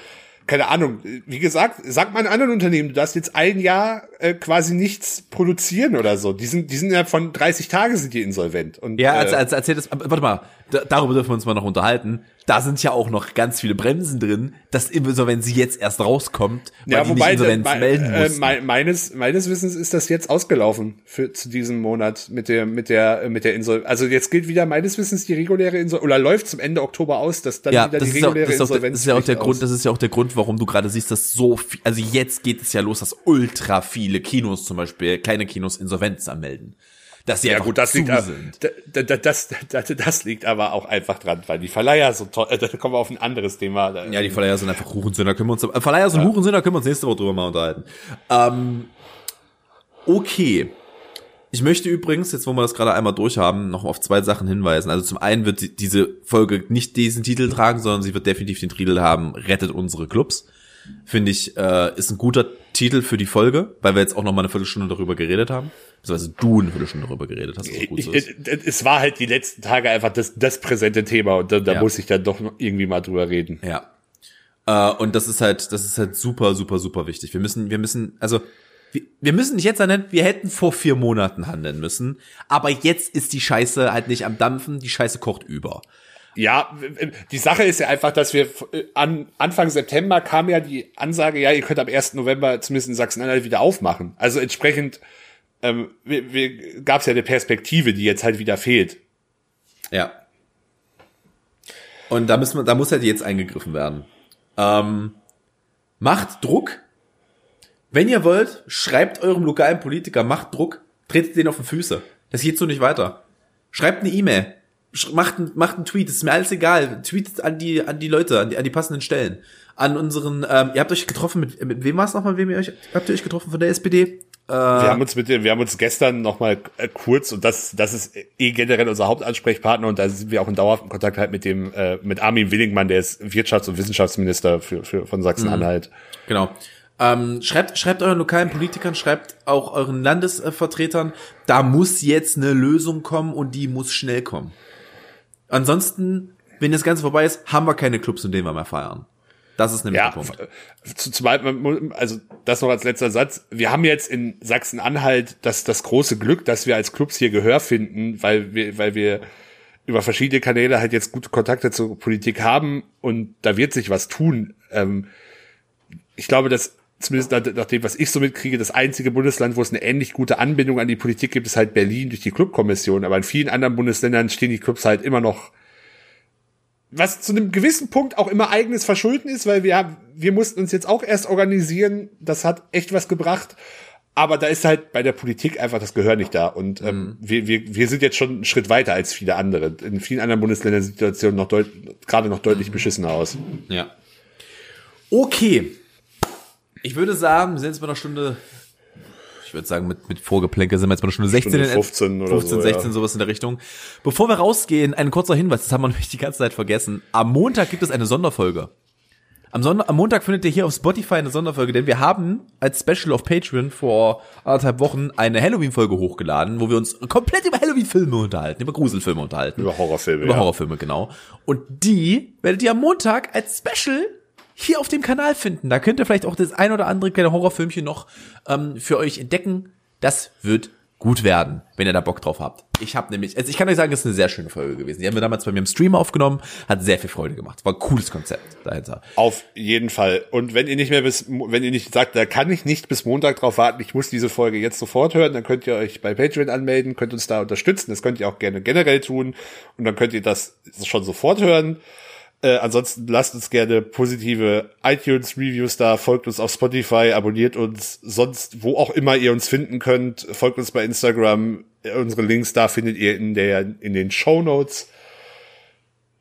keine Ahnung, wie gesagt, sag mal einem anderen Unternehmen, du darfst jetzt ein Jahr äh, quasi nichts produzieren oder so. Die sind, die sind ja von 30 Tagen sind die insolvent. Und, Ja, äh, als, als erzählt das, aber warte mal, da, darüber dürfen wir uns mal noch unterhalten. Da sind ja auch noch ganz viele Bremsen drin, dass Insolvenz jetzt erst rauskommt, weil ja, die wobei, nicht Insolvenz me- melden äh, mussten. me- meines, meines Wissens ist das jetzt ausgelaufen für, zu diesem Monat mit der, mit der, äh, mit der Insol. Also jetzt gilt wieder meines Wissens die reguläre Insol, oder läuft zum Ende Oktober aus, dass dann ja, wieder das die ist, auch, reguläre das, ist auch, das ist ja auch der Insolvenz Grund, das ist ja auch der Grund, warum du gerade siehst, dass so viel, also jetzt geht es ja los, dass ultra viele Kinos zum Beispiel, kleine Kinos Insolvenz anmelden. Dass sie Ja gut, das liegt, das, das, das liegt aber auch einfach dran, weil die Verleiher so toll, äh, da kommen wir auf ein anderes Thema. Ja, die Verleiher sind einfach Hurensöhner, können wir uns, äh, Verleiher sind Hurensöhner, können wir uns nächste Woche drüber mal unterhalten. Ähm, okay. Ich möchte übrigens, jetzt wo wir das gerade einmal durchhaben, noch auf zwei Sachen hinweisen. Also zum einen wird die, diese Folge nicht diesen Titel tragen, sondern sie wird definitiv den Titel haben, rettet unsere Clubs. Finde ich, äh, ist ein guter Titel für die Folge, weil wir jetzt auch noch mal eine Viertelstunde darüber geredet haben. Beziehungsweise du eine Viertelstunde darüber geredet hast, was gut Ich, ist. ich, es war halt die letzten Tage einfach das, das präsente Thema und da, da Ja. muss ich dann doch noch irgendwie mal drüber reden. Ja. Äh, und das ist halt, das ist halt super, super, super wichtig. Wir müssen, wir müssen, also wir, wir müssen nicht jetzt handeln, wir hätten vor vier Monaten handeln müssen, aber jetzt ist die Scheiße halt nicht am Dampfen, die Scheiße kocht über. Ja, die Sache ist ja einfach, dass wir äh, an Anfang September kam ja die Ansage, ja, ihr könnt am 1. November zumindest in Sachsen-Anhalt wieder aufmachen. Also entsprechend ähm, wir, wir, gab es ja eine Perspektive, die jetzt halt wieder fehlt. Ja. Und da müssen wir, da muss halt jetzt eingegriffen werden. Ähm, macht Druck. Wenn ihr wollt, schreibt eurem lokalen Politiker, macht Druck, tretet den auf die Füße. Das geht so nicht weiter. Schreibt eine E-Mail. Macht, ein- macht einen Tweet, ist mir alles egal. Tweetet an die, an die Leute, an die, an die passenden Stellen. An unseren, ähm, ihr habt euch getroffen mit, mit wem war es nochmal, wem ihr euch, habt ihr euch getroffen von der SPD? wir haben uns mit wir haben uns gestern noch mal äh, kurz und das, das ist eh generell unser Hauptansprechpartner und da sind wir auch in dauerhaftem Kontakt halt mit dem, äh, mit Armin Willingmann, der ist Wirtschafts- und Wissenschaftsminister für, für, von Sachsen-Anhalt. Genau. Ähm, schreibt, schreibt euren lokalen Politikern, schreibt auch euren Landesvertretern, da muss jetzt eine Lösung kommen und die muss schnell kommen. Ansonsten, wenn das Ganze vorbei ist, haben wir keine Clubs, in denen wir mehr feiern. Das ist nämlich Ja, der Punkt. zu- zumal, also das noch als letzter Satz. Wir haben jetzt in Sachsen-Anhalt das, das große Glück, dass wir als Clubs hier Gehör finden, weil wir, weil wir über verschiedene Kanäle halt jetzt gute Kontakte zur Politik haben und da wird sich was tun. Ähm, ich glaube, dass zumindest nach, dem, was ich so mitkriege, das einzige Bundesland, wo es eine ähnlich gute Anbindung an die Politik gibt, ist halt Berlin durch die Clubkommission. Aber in vielen anderen Bundesländern stehen die Clubs halt immer noch was zu einem gewissen Punkt auch immer eigenes Verschulden ist, weil wir haben, wir mussten uns jetzt auch erst organisieren. Das hat echt was gebracht. Aber da ist halt bei der Politik einfach das Gehör nicht da. Und ähm, wir, wir, wir sind jetzt schon einen Schritt weiter als viele andere. In vielen anderen Bundesländern sieht die Situation noch deut gerade noch deutlich beschissener aus. Ja. Okay. Ich würde sagen, wir sind jetzt bei einer Stunde, ich würde sagen, mit, mit Vorgeplänke sind wir jetzt bei einer Stunde 16. Stunde in- 15 oder 15, so, 16, ja. sowas in der Richtung. Bevor wir rausgehen, ein kurzer Hinweis, das haben wir [laughs] nämlich die ganze Zeit vergessen. Am Montag gibt es eine Sonderfolge. Am, Sonder am Montag findet ihr hier auf Spotify eine Sonderfolge, denn wir haben als Special auf Patreon vor anderthalb Wochen eine Halloween-Folge hochgeladen, wo wir uns komplett über Halloween-Filme unterhalten, über Gruselfilme unterhalten. Über Horrorfilme. Über ja. Horrorfilme, genau. Und die werdet ihr am Montag als Special hier auf dem Kanal finden. Da könnt ihr vielleicht auch das ein oder andere kleine Horrorfilmchen noch ähm, für euch entdecken. Das wird gut werden, wenn ihr da Bock drauf habt. Ich habe nämlich, also ich kann euch sagen, es ist eine sehr schöne Folge gewesen. Die haben wir damals bei mir im Stream aufgenommen, hat sehr viel Freude gemacht. War ein cooles Konzept dahinter. Auf jeden Fall. Und wenn ihr nicht mehr bis, wenn ihr nicht sagt, da kann ich nicht bis Montag drauf warten, ich muss diese Folge jetzt sofort hören, dann könnt ihr euch bei Patreon anmelden, könnt uns da unterstützen. Das könnt ihr auch gerne generell tun. Und dann könnt ihr das schon sofort hören. Äh, ansonsten lasst uns gerne positive iTunes-Reviews da, folgt uns auf Spotify, abonniert uns sonst, wo auch immer ihr uns finden könnt, folgt uns bei Instagram. Unsere Links da findet ihr in der, in den Show Notes.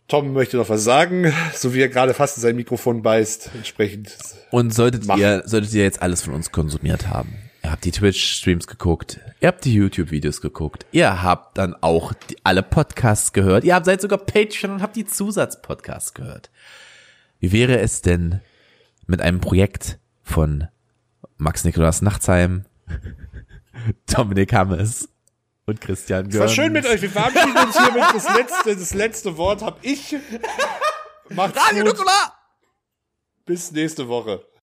Tom möchte noch was sagen, so wie er gerade fast in sein Mikrofon beißt. Entsprechend. Und solltet Mach. ihr, solltet ihr jetzt alles von uns konsumiert haben, erhaltet habt die Twitch-Streams geguckt, ihr habt die YouTube-Videos geguckt, ihr habt dann auch die, alle Podcasts gehört, ihr habt seid sogar Patreon und habt die Zusatzpodcasts gehört. Wie wäre es denn mit einem Projekt von Max Nikolaus Nachtsheim, [laughs] Dominik Hammes und Christian Es war schön mit euch. Wir verabschieden uns hiermit. Das letzte, das letzte Wort hab ich. [laughs] Macht's Radio gut. Nukular! Bis nächste Woche.